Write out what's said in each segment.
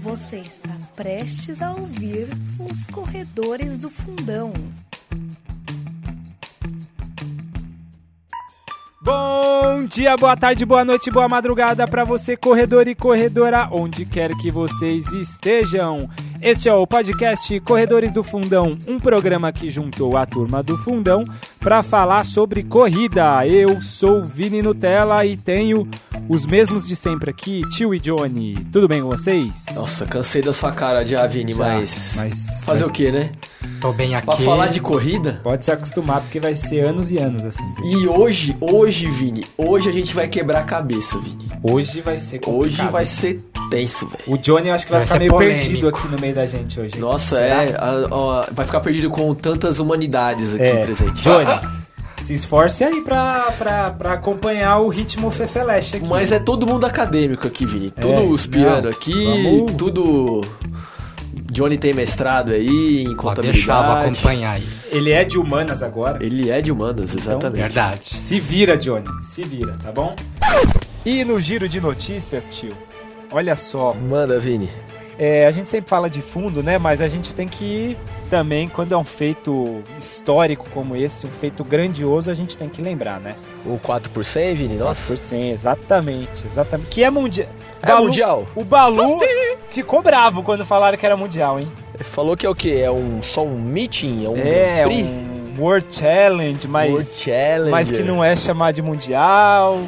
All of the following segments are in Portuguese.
Você está prestes a ouvir os corredores do fundão. Bom dia, boa tarde, boa noite, boa madrugada para você, corredor e corredora, onde quer que vocês estejam. Este é o podcast Corredores do Fundão, um programa que juntou a turma do Fundão para falar sobre corrida. Eu sou Vini Nutella e tenho os mesmos de sempre aqui, Tio e Johnny. Tudo bem com vocês? Nossa, cansei da sua cara já, Vini, Já, mas... mas- Fazer o quê, né? Tô bem aqui. Pra falar de corrida... Pode se acostumar porque vai ser anos e anos assim. E hoje, hoje, Vini, hoje a gente vai quebrar a cabeça, Vini. Hoje vai ser complicado. Hoje vai ser tenso, velho. O Johnny eu acho que vai, Vai ficar meio polêmico. perdido aqui no meio da gente hoje. Nossa, Será? é. a- ó, vai ficar perdido com tantas humanidades aqui É, presente. Johnny, se esforce aí pra, pra, pra acompanhar o ritmo fefeleche aqui. Mas é todo mundo acadêmico aqui, Vini. Tudo É, os piano aqui, vamos- tudo. Johnny tem mestrado aí em contabilidade. acompanhar aí. Ele é de humanas agora. Ele é de humanas, exatamente. Verdade. Se vira, Johnny. Se vira, tá bom? E no giro de notícias, tio, olha só. Manda, Vini. É, a gente sempre fala de fundo, né? Mas a gente tem que também, quando é um feito histórico como esse, um feito grandioso, a gente tem que lembrar, né? O 4 por 100, Vini? Nossa. 4%, exatamente, exatamente. Que é mundial. É mundial. O Balu ficou bravo quando falaram que era mundial, hein? Falou que é o quê? É um, só um meeting? É um É, um World Challenge, mas, World Challenge. mas que não é chamado de mundial.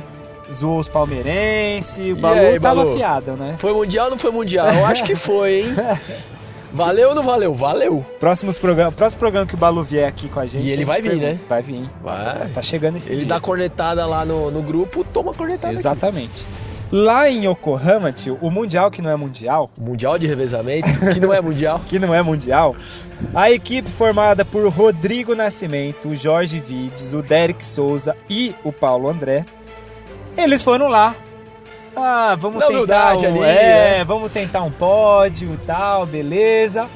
Zoou os palmeirenses. O E Balu aí, tava Balu? afiado, né? Foi mundial ou não foi mundial? Eu acho que foi, hein? Valeu ou não valeu? Valeu. Próximos programa, próximo programa que o Balu vier aqui com a gente. E ele gente vai vir, né? Vai vir. Vai. Tá chegando esse Ele dia. dá cornetada lá no, no grupo, toma cornetada. aqui. Exatamente. Lá em Yokohama, tio, o mundial que não é mundial, Mundial de revezamento, que não é mundial. que não é mundial, a equipe formada por Rodrigo Nascimento, o Jorge Vides, o Derek Souza e o Paulo André, eles foram lá. Ah, vamos Na tentar um, ali, é, né? vamos tentar um pódio e tal, beleza.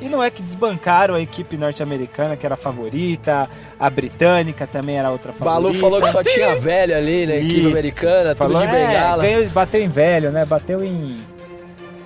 E não é que desbancaram a equipe norte-americana, que era a favorita, a britânica também era outra favorita. Balu falou que só tinha velho ali na equipe americana, Falou, tudo de é, bengala. ganhou- bateu em velho, né? Bateu em.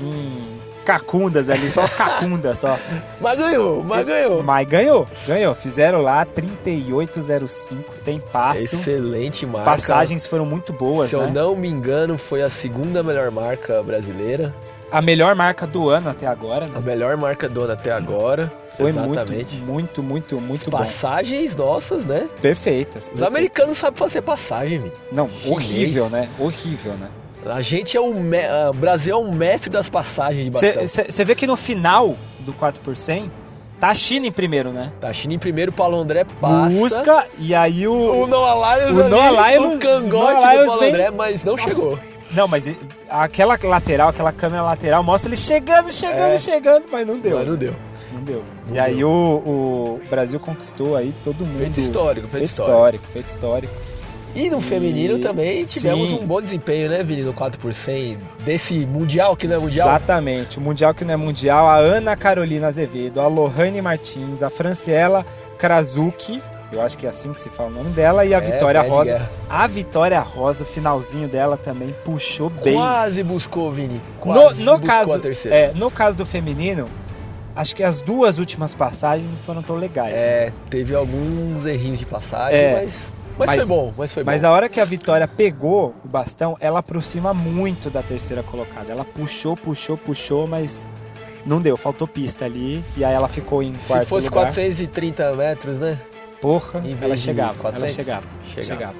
em cacundas ali, só os cacundas só. Mas ganhou, mas ganhou. Mas ganhou, ganhou. Fizeram lá 3805, tem passo. Excelente As marca. passagens foram muito boas, Se eu né? não me engano, foi a segunda melhor marca brasileira. A melhor marca do ano até agora, A né? melhor marca dona até agora. Foi Exatamente. muito, muito, muito, muito bom. Passagens nossas, né? Perfeitas. Os perfeitas. americanos sabem fazer passagem. Não, Chinês. horrível, né? Horrível, né? A gente é o. me- O Brasil é um mestre das passagens de bastão. Você vê que no final do 4 por 100, tá a China em primeiro, né? Tá, China em primeiro, Paulo André passa. Busca e aí o. O Noah Lyles O Noah Lyles- o cangote Noah do Paulo vem- André, mas não Nossa. chegou. Não, mas aquela lateral, aquela câmera lateral mostra ele chegando, chegando, É. chegando, mas não deu. Mas não deu. Não deu. Não e aí o, o Brasil conquistou aí todo mundo. Feito histórico, feito, Feito histórico. histórico, feito histórico. E no feminino E- também tivemos Sim. um bom desempenho, né, Vini, no 4 por 100 desse Mundial, que não é Mundial. Exatamente. O Mundial que não é Mundial, a Ana Carolina Azevedo, a Lohane Martins, a Franciela Krasuki, eu acho que é assim que se fala o nome dela, e a É, Vitória Rosa. guerra. A Vitória Rosa, o finalzinho dela também puxou bem. Quase buscou, Vini. No, Quase no buscou caso, a terceira. é, no caso do feminino, acho que as duas últimas passagens não foram tão legais. né? É, teve alguns errinhos de passagem, É. mas, mas, Mas- foi bom, mas foi Mas bom. a hora que a Vitória pegou o bastão, ela aproxima muito da terceira colocada. Ela puxou, puxou, puxou, mas não deu, faltou pista ali. E aí ela ficou em quarto Se fosse lugar. 430 metros, né? Porra, ela chegava, 400? ela chegava, Chegava. chegava.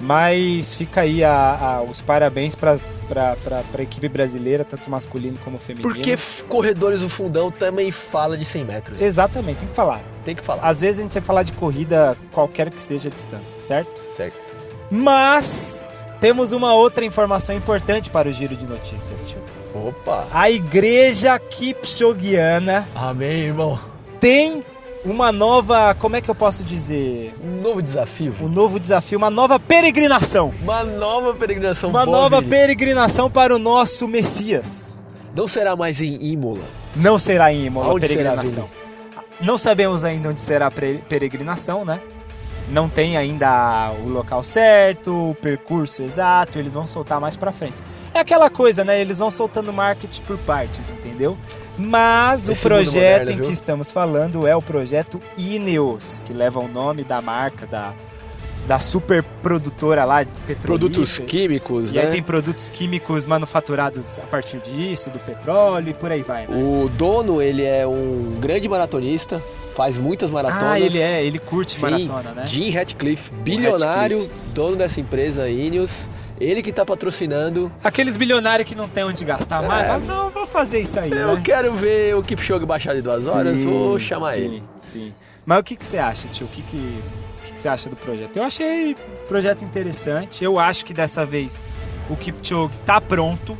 Mas fica aí a- a- os parabéns para a equipe brasileira, tanto masculino como feminino. Porque corredores do fundão também fala de 100 metros. Exatamente, tem que falar. Tem que falar. Às vezes a gente vai falar de corrida, qualquer que seja a distância, certo? Certo. Mas temos uma outra informação importante para o giro de notícias, tio. Opa. A igreja Kipchogiana Amém, irmão. tem uma nova, como é que eu posso dizer? Um novo desafio. Um novo desafio, uma nova peregrinação. Uma nova peregrinação Uma nova peregrinação para o nosso Messias. Não será mais em Imola. Não será em Imola a Aonde será, peregrinação. Não sabemos ainda onde será a peregrinação, né? não tem ainda o local certo, o percurso exato, eles vão soltar mais pra frente. É aquela coisa, né? Eles vão soltando marketing por partes, entendeu? Mas Esse o projeto moderno, em viu? que estamos falando é o projeto Ineos, que leva o nome da marca da, da super produtora lá de petrolífera. Produtos químicos, E né? aí tem produtos químicos manufaturados a partir disso, do petróleo e por aí vai, né? O dono, ele é um grande maratonista, faz muitas maratonas. Ah, ele é, ele curte Sim, maratona, né? Jim Ratcliffe, bilionário, Ratcliffe. dono dessa empresa Ineos. Ele que tá patrocinando. Aqueles bilionários que não tem onde gastar mais, É. fala, não, vou fazer isso aí, Eu né? quero ver o Kipchoge baixar de duas horas, Sim, vou chamar sim, ele. Sim. Mas o que, que você acha, tio? O que, que, o que, que você acha do projeto? Eu achei projeto interessante. Eu acho que dessa vez o Kipchoge tá pronto.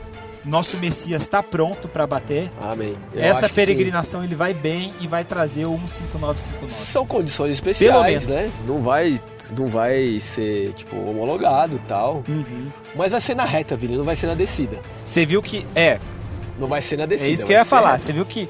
Nosso Messias tá pronto para bater. Amém. Eu Essa peregrinação ele vai bem e vai trazer o 15959. sim. São condições Pelo especiais, menos. né? Não vai, não vai ser, tipo, homologado e tal. Uhum. Mas vai ser na reta, Vini, não vai ser na descida. Você viu que. É, Não vai ser na é descida. isso que eu ia falar. Você viu que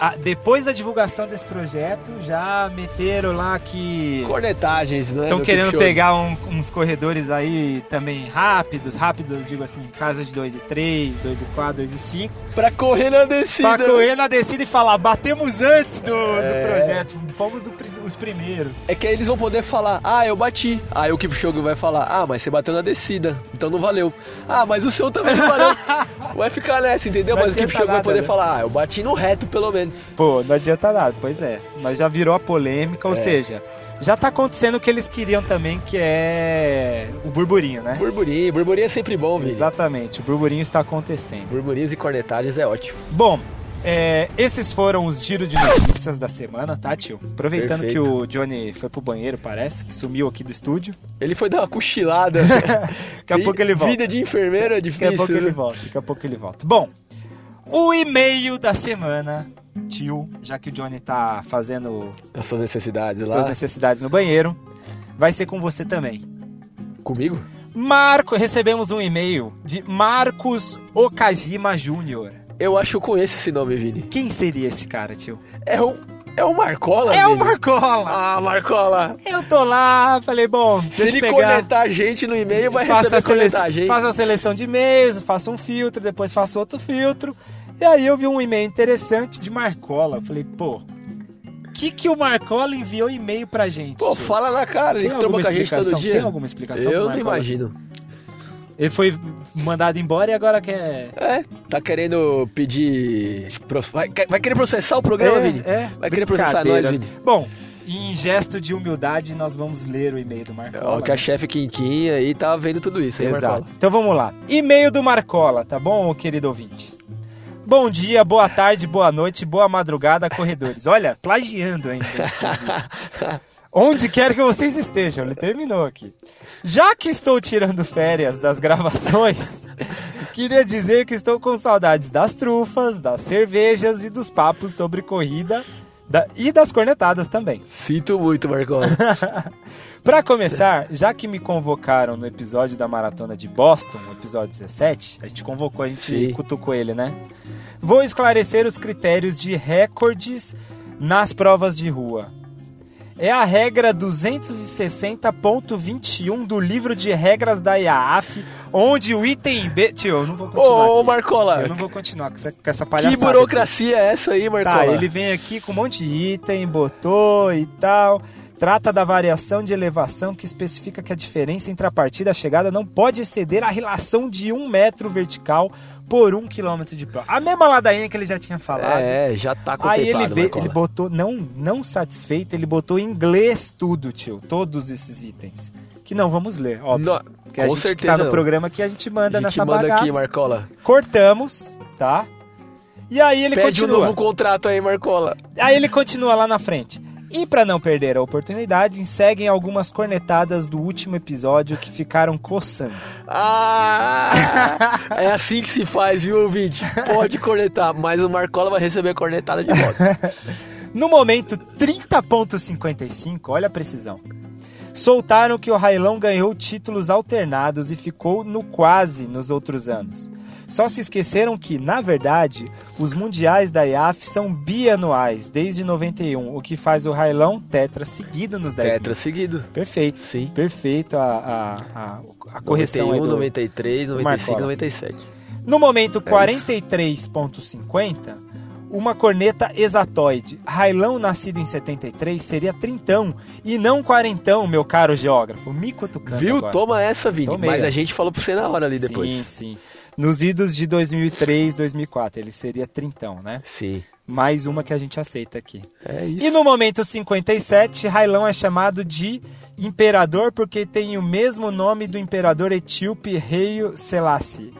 a- depois da divulgação desse projeto já meteram lá que. Cornetagens, né? Estão do querendo pegar um- uns corredores aí também rápidos, rápidos, eu digo assim, casa de 2 e 3, 2 e 4, 2 e 5, Pra correr na descida. pra correr na descida e falar, batemos antes do, do É. projeto, fomos os primeiros. É que aí eles vão poder falar, ah, eu bati. Aí o Kipchoge vai falar, ah, mas você bateu na descida, então não valeu. Ah, mas o seu também não valeu. vai ficar nessa, entendeu? Não mas o Kipchoge vai nada, poder né? falar, ah, eu bati no reto pelo menos. Pô, não adianta nada, pois é, mas já virou a polêmica, ou É. seja, já tá acontecendo o que eles queriam também, que é o burburinho, né? Burburinho, burburinho é sempre bom, Vini. Exatamente, o burburinho está acontecendo. Burburinhos e cornetagens é ótimo. Bom, é, esses foram os giros de notícias da semana, tá, tio? Aproveitando Perfeito. que o Johnny foi pro banheiro, parece, que sumiu aqui do estúdio. Ele foi dar uma cochilada. Daqui a pouco ele volta. Vida de enfermeiro é Daqui difícil. a pouco ele né? volta, daqui a pouco ele volta. Bom, o e-mail da semana, tio, já que o Johnny tá fazendo As suas necessidades suas lá. necessidades no banheiro, vai ser com você também. Comigo? Marco, recebemos um e-mail de Marcos Okajima Jr. Eu acho que eu conheço esse nome, Vini. Quem seria este cara, tio? É o, é o Marcola, É o? Marcola! Ah, Marcola. Eu tô lá, falei, bom, Se ele pegar... cornetar a gente no e-mail, vai faço receber a seleção, cornetagem. hein? faço a seleção de e-mails, faço um filtro, depois faço outro filtro. E aí eu vi um e-mail interessante de Marcola. Eu falei, pô, que que o Marcola enviou e-mail pra gente? Pô, tio? fala na cara, ele tromba alguma com a gente explicação? todo dia. Tem alguma explicação Eu não Marcola? imagino. Ele foi mandado embora e agora quer... É, tá querendo pedir. Vai, vai querer processar o programa, é, Vini? é, Vai querer processar nós, Vini? Bom, em gesto de humildade, nós vamos ler o e-mail do Marcola. Ó, que a chefe Quinquinha aí tá vendo tudo isso, hein, Marcola? Exato. Então vamos lá. E-mail do Marcola, tá bom, querido ouvinte? Bom dia, boa tarde, boa noite, boa madrugada, corredores. Olha, plagiando ainda. inclusive. Onde quer que vocês estejam, ele terminou aqui. Já que estou tirando férias das gravações, queria dizer que estou com saudades das trufas, das cervejas e dos papos sobre corrida da- e das cornetadas também. Sinto muito, Marcola. Pra começar, já que me convocaram no episódio da maratona de Boston, no episódio 17, a gente convocou, a gente Sim. cutucou ele, né? Vou esclarecer os critérios de recordes nas provas de rua. É a regra 260.21 do livro de regras da IAAF, onde o item B. Tio, eu não vou continuar. Ô, aqui. Marcola, Eu não vou continuar com essa, com essa que palhaçada. burocracia é essa aí, Marcola? Tá, ele vem aqui com um monte de item, botou e tal. Trata da variação de elevação que especifica que a diferença entre a partida e a chegada não pode exceder a relação de um metro vertical por um quilômetro de prova. A mesma ladainha que ele já tinha falado. É, já tá Aí contemplado, ele, veio, Marcola. ele botou, não, não satisfeito, ele botou em inglês tudo, tio. Todos esses itens. Que não vamos ler, óbvio. No- Porque a gente tá no não. programa que a gente manda a gente nessa manda bagaça. aqui, Marcola. Cortamos, tá? E aí ele Pede um continua. novo contrato aí, Marcola. Aí ele continua lá na frente. E para não perder a oportunidade, seguem algumas cornetadas do último episódio que ficaram coçando. Ah! é assim que se faz, viu, ouvinte? Pode cornetar, mas o Marcola vai receber a cornetada de volta. No momento 30.55, olha a precisão. Soltaram que o Railão ganhou títulos alternados e ficou no quase nos outros anos. Só se esqueceram que, na verdade, os mundiais da IAF são bianuais, desde 91, o que faz o Railão tetra seguido nos 10 Tetra mil. seguido. Perfeito. Sim. Perfeito a, a, a, a correção 91, aí do... 93, 95, Marcola. 97. No momento É isso. 43.50, uma corneta exatoide. Railão nascido em 73 seria trintão e não quarentão, meu caro geógrafo. Me cutucando Viu? agora. Toma essa, Vini. Tomei Mas a essa. gente falou pra você na hora ali depois. Sim, sim. Nos idos de 2003, 2004, ele seria trintão, né? Sim. Mais uma que a gente aceita aqui. É isso. E no momento 57, Railão é chamado de imperador porque tem o mesmo nome do imperador etíope Rei Selassie.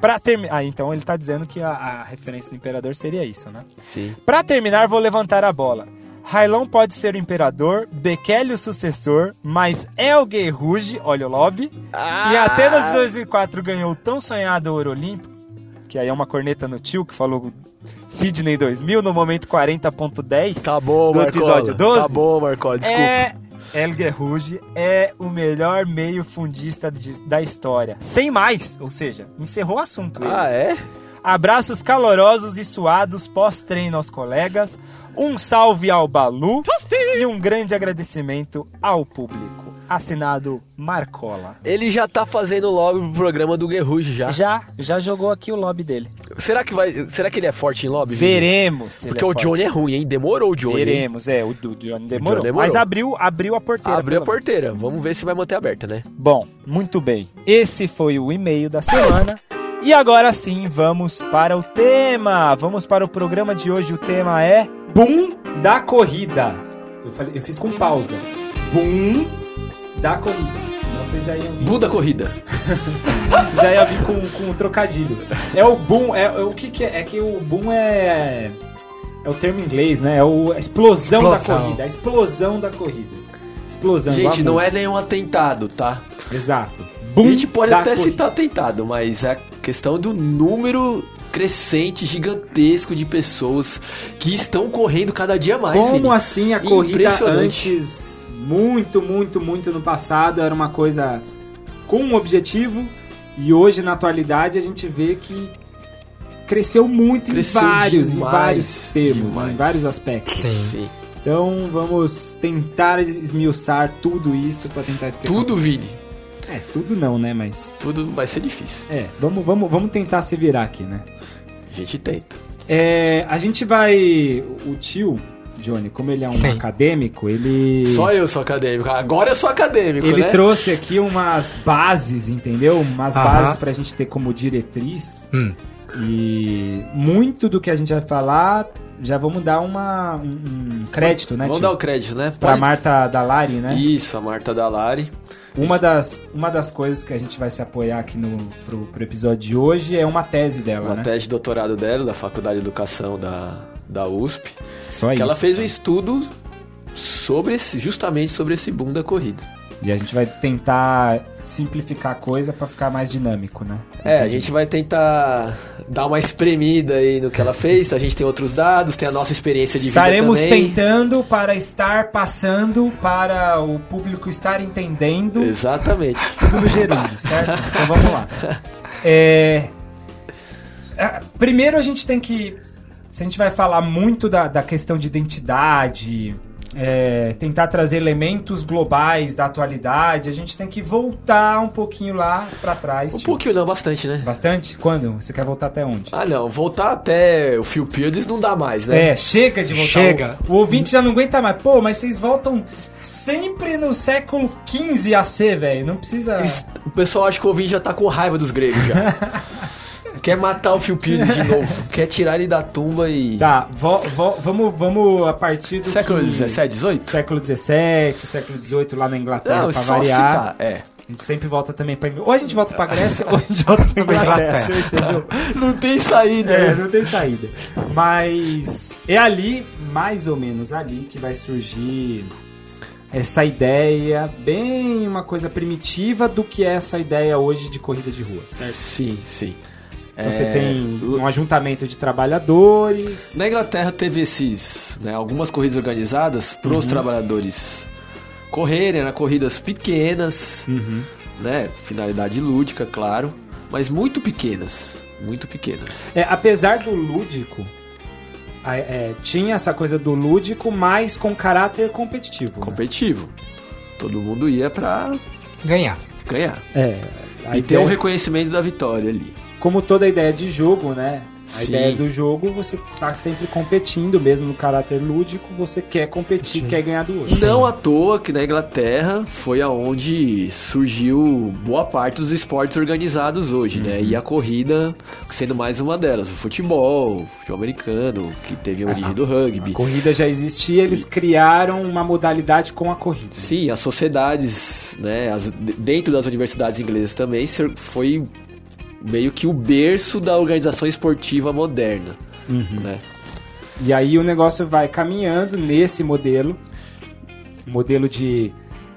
Pra terminar, ah, então ele tá dizendo que a, a referência do imperador seria isso, né? Sim. Pra terminar, vou levantar a bola. Railão pode ser o imperador, Bekele o sucessor, mas Elgay Ruge, olha o lobby, Ah! que Atenas de 2004 ganhou o tão sonhado ouro olímpico, que aí é uma corneta no tio que falou Sydney 2000 no momento 40.10. Tá bom, do Marcola. episódio 12? Tá bom, Marcola. Desculpa. É, Elger Ruge é o melhor meio fundista de- da história. Sem mais, ou seja, encerrou o assunto. ele. Ah, é? Abraços calorosos e suados pós-treino aos colegas, um salve ao Balu e um grande agradecimento ao público. Assinado Marcola. Ele já tá fazendo logo o programa do Guerrujo já. Já, já jogou aqui o lobby dele. Será que vai. Será que ele é forte em lobby? Veremos. se ele Porque é o forte. Johnny é ruim, hein? Demorou o Johnny. hein? Veremos, é, o do Johnny demorou. demorou. Mas abriu, abriu a porteira. Abriu a pelo menos. porteira. Vamos ver se vai manter aberta, né? Bom, muito bem. Esse foi o e-mail da semana. E agora sim, vamos para o tema. Vamos para o programa de hoje. O tema é Boom da corrida. Eu, falei, eu fiz com pausa. Boom da corrida. Senão vocês já iam vir, Buda corrida. já ia vir com, com um trocadilho. É o boom, é, é o que, que é? É que o boom é é o termo em inglês, né? É o, a explosão, da Explosão. corrida, a explosão da corrida. Explosão. Gente, a não é nenhum atentado, tá? Exato. A Boom gente pode da até corrida. citar atentado, mas é questão do número crescente, gigantesco de pessoas que estão correndo cada dia mais. Como assim a corrida antes, muito, muito, muito no passado, era uma coisa com um objetivo e hoje, na atualidade, a gente vê que cresceu muito Cresceu em vários, em demais, vários termos, demais. em vários aspectos. Sim. Sim. Então vamos tentar esmiuçar tudo isso para tentar explicar. Tudo, Vini. É, tudo não, né? Mas. Tudo vai ser difícil. É, vamos, vamos, vamos tentar se virar aqui, né? A gente tenta. É, a gente vai. O tio, Johnny, como ele é um Sim. acadêmico, ele. Só eu sou acadêmico. Agora eu sou acadêmico, Ele né? trouxe aqui umas bases, entendeu? Umas Aham. bases pra gente ter como diretriz. Hum. E muito do que a gente vai falar, já vamos dar uma, um, um crédito, né, Vamos tio? dar o crédito, né? Pra Pode- Marta Dalari, né? Isso, a Marta Dalari. Uma das, uma das coisas que a gente vai se apoiar aqui no, pro, pro episódio de hoje é uma tese dela, Uma né? tese de doutorado dela, da Faculdade de Educação da, da USP. Só que isso. ela fez um estudo sobre esse, justamente sobre esse boom da corrida. E a gente vai tentar simplificar a coisa pra ficar mais dinâmico, né? É, a gente vai tentar dar uma espremida aí no que ela fez. A gente tem outros dados, tem a nossa experiência de Estaremos vida também. tentando para estar passando para o público estar entendendo Exatamente. tudo no gerúndio, certo? Então vamos lá. É, é, Primeiro a gente tem que. Se a gente vai falar muito da, da questão de identidade, é, tentar trazer elementos globais da atualidade, a gente tem que voltar um pouquinho lá pra trás. Um tio. pouquinho não, bastante, né? Bastante? Quando? Você quer voltar até onde? Ah, não. Voltar até o Phil Pierce não dá mais, né? É, chega de voltar. Chega. O, o ouvinte já não aguenta mais. Pô, mas vocês voltam sempre no século XV AC, velho. Não precisa. O pessoal acha que o ouvinte já tá com raiva dos gregos já. Quer matar o Phil Pierce de novo. Quer tirar ele da tumba e... Tá, vo- vo- vamos, vamos a partir do. Século 17, 18? Século XVII, século XVIII lá na Inglaterra, Não, pra só variar. citar. É. A gente sempre volta também pra. Ou a gente volta pra Grécia, ou a gente volta pra Inglaterra. Não tem saída, É, né? não tem saída. Mas é ali, mais ou menos ali, que vai surgir essa ideia, bem uma coisa primitiva do que é essa ideia hoje de corrida de rua, certo? Sim, sim. Então É, você tem um ajuntamento de trabalhadores. Na Inglaterra teve esses, né, algumas corridas organizadas para os trabalhadores correrem, eram corridas pequenas, Uhum. né, finalidade lúdica, claro, mas muito pequenas. muito pequenas. É, apesar do lúdico, a- é, tinha essa coisa do lúdico, mas com caráter competitivo. né? Competitivo. Todo mundo ia pra Ganhar. ganhar. É, e ter um reconhecimento da vitória ali. Como toda ideia de jogo, né? A Sim. ideia do jogo, você tá sempre competindo, mesmo no caráter lúdico, você quer competir, Sim. quer ganhar do outro. Não à toa que na Inglaterra foi aonde surgiu boa parte dos esportes organizados hoje, né? E a corrida sendo mais uma delas. O futebol, o futebol americano, que teve a origem do A rugby. corrida já existia, eles criaram uma modalidade com a corrida. Sim, as sociedades, né? as- dentro das universidades inglesas também, foi meio que o berço da organização esportiva moderna, né? E aí o negócio vai caminhando nesse modelo, modelo de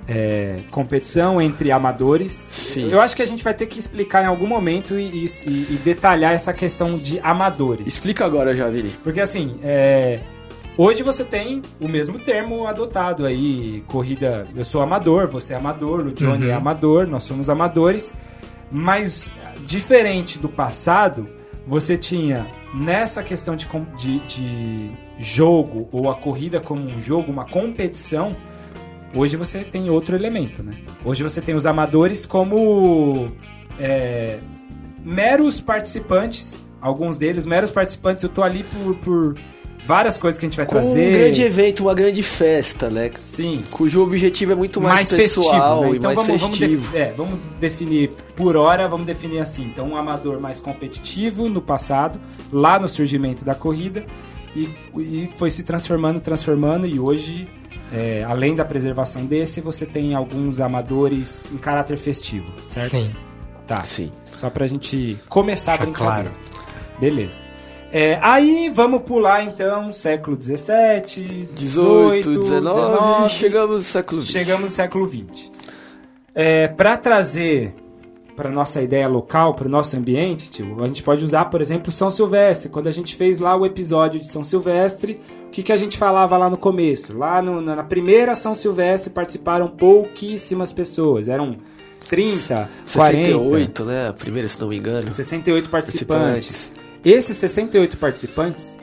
é, competição entre amadores. Sim. Eu acho que a gente vai ter que explicar em algum momento e, e- e detalhar essa questão de amadores. Explica agora, Javini. Porque assim, é, hoje você tem o mesmo termo adotado aí, corrida, eu sou amador, você é amador, o Johnny Uhum. é amador, nós somos amadores, mas diferente do passado, você tinha nessa questão de, de, de jogo, ou a corrida como um jogo, uma competição, hoje você tem outro elemento, né? Hoje você tem os amadores como é, meros participantes, alguns deles meros participantes, eu tô ali por, por várias coisas que a gente vai Com um trazer. grande evento, uma grande festa, né? Sim, Cujo objetivo é muito mais, pessoal festivo, né? e Então mais vamos, vamos, festivo. defi- é, vamos definir por hora, vamos definir assim. Então, um amador mais competitivo no passado, lá no surgimento da corrida, e, e foi se transformando, transformando, e hoje, é, além da preservação desse, você tem alguns amadores em caráter festivo, certo? Sim. Tá. Sim. Só pra gente começar a brincadeira. Beleza. É, aí vamos pular então, século XVII, 18, 18, 19, chegamos no século XX. Chegamos no século XX. É, para trazer para nossa ideia local, para o nosso ambiente, tio, a gente pode usar, por exemplo, São Silvestre. Quando a gente fez lá o episódio de São Silvestre, o que, que a gente falava lá no começo? Lá no- na primeira São Silvestre participaram pouquíssimas pessoas. Eram 30, 40, 68, né? A primeira, se não me engano. 68 participantes. Participantes. Esses 68 participantes,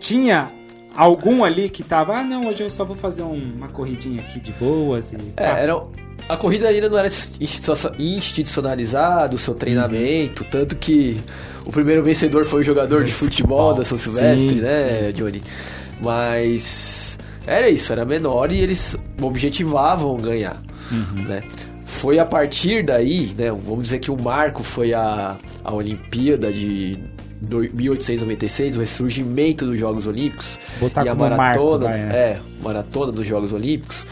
tinha algum ali que tava, ah, não, hoje eu só vou fazer um- uma corridinha aqui de boas e... É, pá." era, a corrida ainda não era institucio- institucionalizado, o seu treinamento, tanto que o primeiro vencedor foi o jogador de futebol da São Silvestre, Sim, né, Johnny? Mas era isso, era menor e eles objetivavam ganhar, né? Foi a partir daí, né, vamos dizer que o marco foi a, a Olimpíada de do- 1896, o ressurgimento dos Jogos Olímpicos Botar e a marco, maratona, vai, né? é, maratona dos Jogos Olímpicos,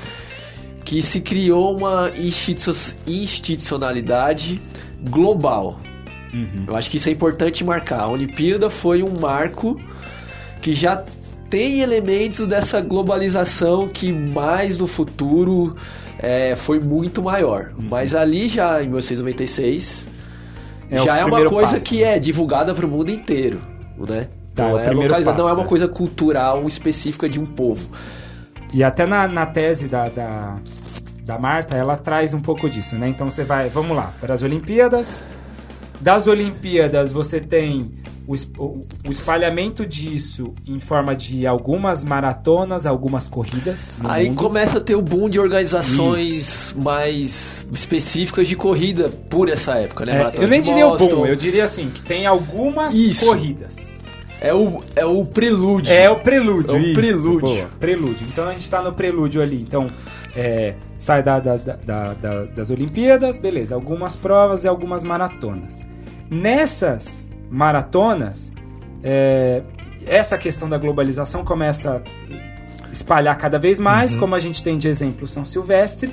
que se criou uma institu- institucionalidade global. Uhum. Eu acho que isso é importante marcar. A Olimpíada foi um marco que já tem elementos dessa globalização que mais no futuro é, foi muito maior. Mas ali já em 1996 É já é uma coisa passo, que é divulgada para o mundo inteiro, né? Tá, é Não o é localizada, não é uma é. coisa cultural específica de um povo. E até na, na tese da, da, da Marta, ela traz um pouco disso, né? Então você vai, vamos lá, para as Olimpíadas. Das Olimpíadas você tem o, o- o espalhamento disso em forma de algumas maratonas, algumas corridas. Aí mundo. começa a ter o boom de organizações mais específicas de corrida por essa época, né? É, eu nem diria o Boston. boom, eu diria assim, que tem algumas Isso. corridas. É o, é o prelúdio. É o prelúdio. É o isso, prelúdio. boa, prelúdio. Então a gente tá no prelúdio ali. Então, é, sai da- da- da- das Olimpíadas, beleza. Algumas provas e algumas maratonas. Nessas maratonas, é, essa questão da globalização começa a espalhar cada vez mais, como a gente tem de exemplo São Silvestre.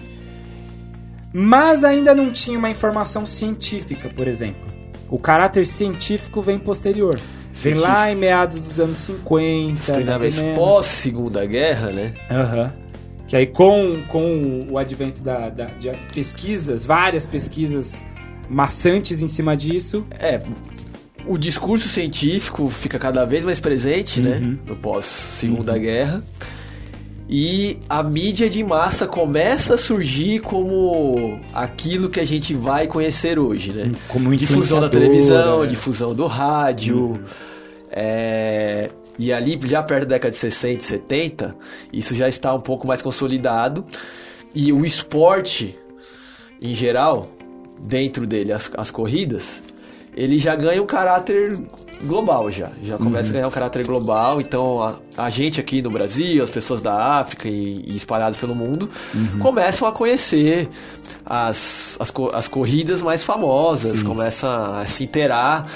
Mas ainda não tinha uma informação científica, por exemplo. O caráter científico vem posterior. Vem Científico. lá em meados dos anos 50, Os mais treinamentos ou menos. pós-segunda guerra, né? Aham. Que aí com, com o advento da, da- de pesquisas, várias pesquisas maçantes em cima disso, É, o discurso científico fica cada vez mais presente, Uhum. né? No pós-segunda guerra. e a mídia de massa começa a surgir como aquilo que a gente vai conhecer hoje, né? Como difusão da televisão, é. difusão do rádio. é, e ali, já perto da década de 60 e 70, isso já está um pouco mais consolidado. E o esporte, em geral, dentro dele, as, as corridas, ele já ganha um caráter global já. Já começa a ganhar um caráter global. Então, a, a gente aqui no Brasil, as pessoas da África e, e espalhadas pelo mundo, começam a conhecer as, as, as corridas mais famosas, começam a se inteirar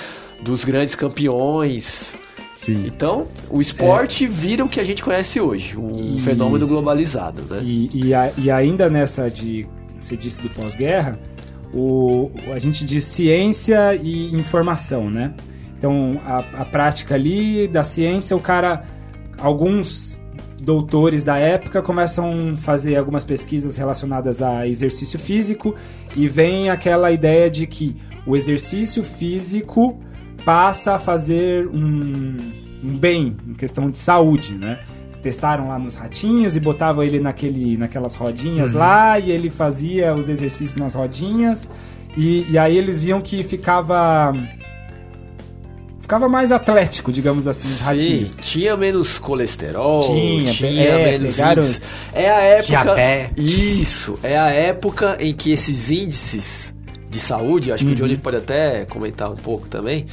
dos grandes campeões. Sim. Então, o esporte vira o que a gente conhece hoje, um E- fenômeno globalizado, né? E, e, a- e ainda nessa de. Você disse do pós-guerra, o, a gente diz ciência e informação, né? Então, a, a prática ali da ciência, o cara. Alguns doutores da época começam a fazer algumas pesquisas relacionadas a exercício físico e vem aquela ideia de que o exercício físico passa a fazer um, um bem em questão de saúde, né? Testaram lá nos ratinhos e botavam ele naquele, naquelas rodinhas lá e ele fazia os exercícios nas rodinhas e, e aí eles viam que ficava ficava mais atlético, digamos assim, os Sim, ratinhos. tinha menos colesterol, Tinha, tinha, é, menos índices. É a época. Diabetes. Isso, é a época em que esses índices de saúde, acho que Uhum. o Johnny pode até comentar um pouco também,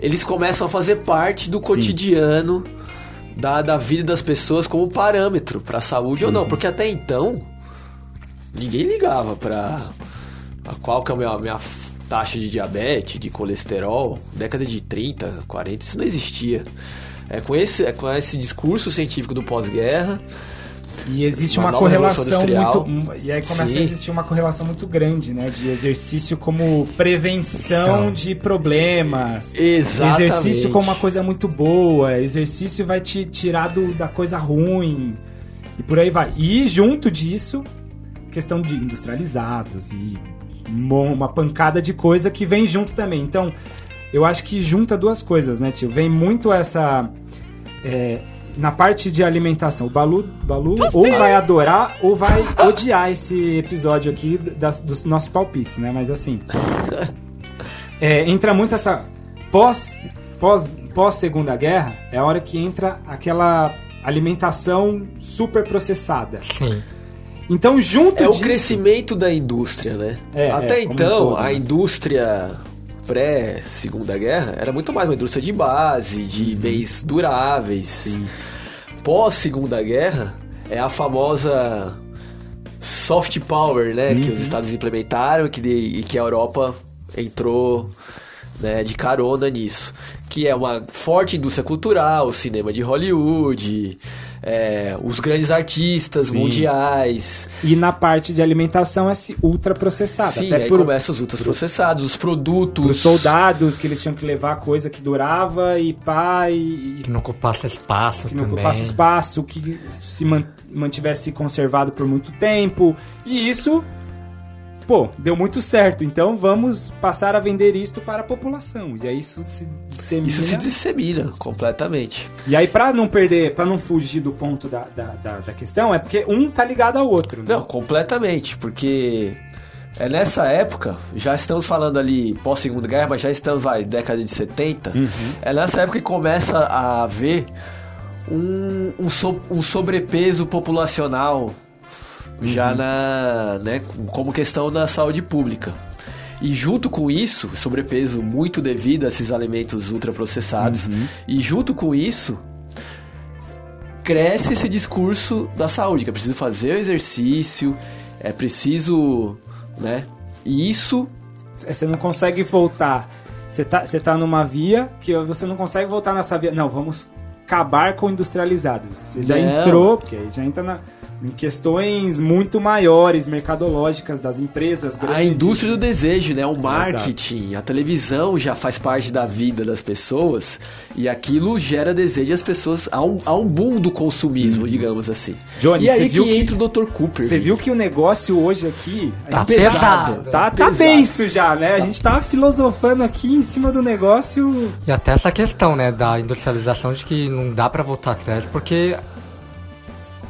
eles começam a fazer parte do cotidiano da, da vida das pessoas como parâmetro para saúde Uhum. ou não, porque até então ninguém ligava para qual que é a minha, minha taxa de diabetes, de colesterol, década de 30, 40, isso não existia. É com esse, é com esse discurso científico do pós-guerra, E existe Uma uma, correlação muito. E aí começa Sim. a existir uma correlação muito grande, né? De exercício como prevenção São. de problemas. Exatamente. Exercício como uma coisa muito boa. Exercício vai te tirar do- da coisa ruim. E por aí vai. E junto disso, questão de industrializados e uma pancada de coisa que vem junto também. Então, eu acho que junta duas coisas, né, tio? Vem muito essa. é, na parte de alimentação, o Balu, Balu ou vai adorar ou vai odiar esse episódio aqui das- dos nossos palpites, né? Mas assim. é, entra muito essa. Pós, pós, pós Segunda Guerra, é a hora que entra aquela alimentação super processada. Sim. Então, junto É o disso- crescimento da indústria, né? É, Até é, um então, todo, a né? indústria pré-segunda guerra era muito mais uma indústria de base, de bens duráveis. Uhum. Sim. Pós-segunda guerra, é a famosa soft power, né? Que Uhum. os Estados implementaram que de- e que a Europa entrou né, de carona nisso. Que é uma forte indústria cultural, cinema de Hollywood, é, os grandes artistas Sim. mundiais. E na parte de alimentação, esse ultra processado. Sim, Até aí por, começam os ultraprocessados, os produtos. os soldados, que eles tinham que levar coisa que durava e pá, e, Que não ocupasse espaço que não também. ocupasse espaço, que se man- mantivesse conservado por muito tempo. E isso, pô, deu muito certo. Então vamos passar a vender isto para a população. E aí isso se dissemina. Isso se dissemina completamente. E aí, pra não perder, pra não fugir do ponto da, da, da, da questão, é porque um tá ligado ao outro. Né? Não, completamente, porque é nessa época, já estamos falando ali pós-segunda guerra, mas já estamos, vai, década de 70, é nessa época que começa a haver um, um, so- um sobrepeso populacional já na, né, como questão da saúde pública. E junto com isso, sobrepeso muito devido a esses alimentos ultraprocessados, e junto com isso, cresce esse discurso da saúde, que é preciso fazer o exercício, é preciso, né? E isso É, Você não consegue voltar. Você tá, você tá numa via que você não consegue voltar nessa via. Não, vamos acabar com o industrializado. Você já Não. entrou, porque aí já entra na, em questões muito maiores, mercadológicas das empresas grandes. a indústria do desejo, né? O marketing, a televisão já faz parte da vida das pessoas e aquilo gera desejo e as pessoas há um, há um boom do consumismo, digamos assim. Johnny, e você aí viu que que- entra o Dr. Cooper. Você viu que o negócio hoje aqui. a Tá gente- pesado. Tá, tá Pesado. denso já, né? A gente tá filosofando aqui em cima do negócio. E até essa questão, né, da industrialização de que não dá pra voltar atrás, porque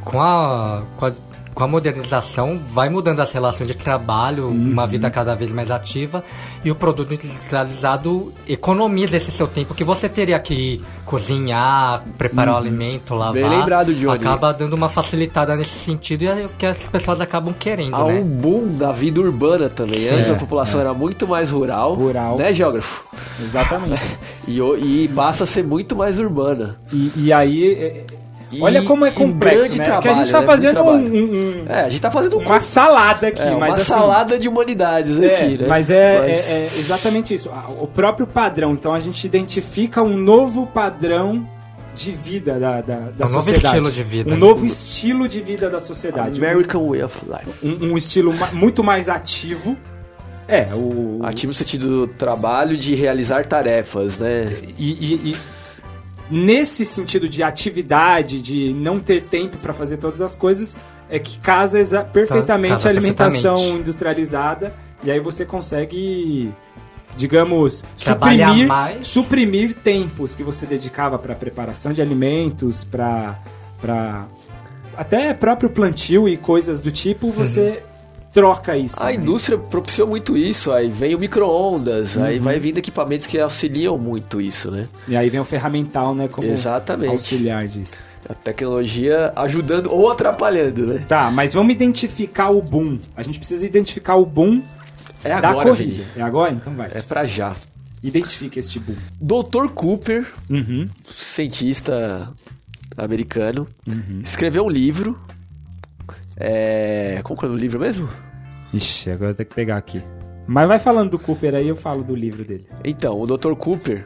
com a, com a, com a modernização vai mudando as relações de trabalho, uma vida cada vez mais ativa e o produto industrializado economiza esse seu tempo que você teria que cozinhar, preparar o alimento, lavar. Bem lembrado, Johnny. Acaba dando uma facilitada nesse sentido e é o que as pessoas acabam querendo, Há né? um boom da vida urbana também. Antes É, a população era muito mais rural, Rural. né, geógrafo? Exatamente. E, e passa a ser muito mais urbana. E, e aí, é, E- olha como é complexo, grande né? trabalho, que a gente tá né? fazendo um, um- um- É, a gente tá fazendo um uma salada aqui, é, uma mas assim, salada de humanidades É, aqui, né? Mas é, Mas- é- é exatamente isso. Ah, O próprio padrão. Então a gente identifica um novo padrão de vida da, da, da Um novo sociedade. estilo de vida, Um novo estilo de vida da sociedade. American Way of Life. Um, um estilo ma- muito mais ativo. É, o. Ativo no sentido do trabalho de realizar tarefas, né? E, e- e nesse sentido de atividade, de não ter tempo para fazer todas as coisas, é que casa perfeitamente casa a alimentação perfeitamente. industrializada e aí você consegue, digamos, Trabalhar suprimir, mais. suprimir tempos que você dedicava para preparação de alimentos, para para até próprio plantio e coisas do tipo, você troca isso. A né? indústria propiciou muito isso, aí vem o micro-ondas, aí Uhum. vai vindo equipamentos que auxiliam muito isso, né? E aí vem o ferramental, né, como Exatamente. auxiliar disso. A tecnologia ajudando ou atrapalhando, né? Tá, mas vamos identificar o boom. A gente precisa identificar o boom É agora, corrida. É agora? Então vai. É pra já. Identifica este boom. Dr. Cooper, Uhum. cientista americano, Uhum. escreveu um livro. É... Como que é o livro mesmo? Ixi, agora tem que pegar aqui. Mas vai falando do Cooper aí, eu falo do livro dele. Então, o Dr. Cooper.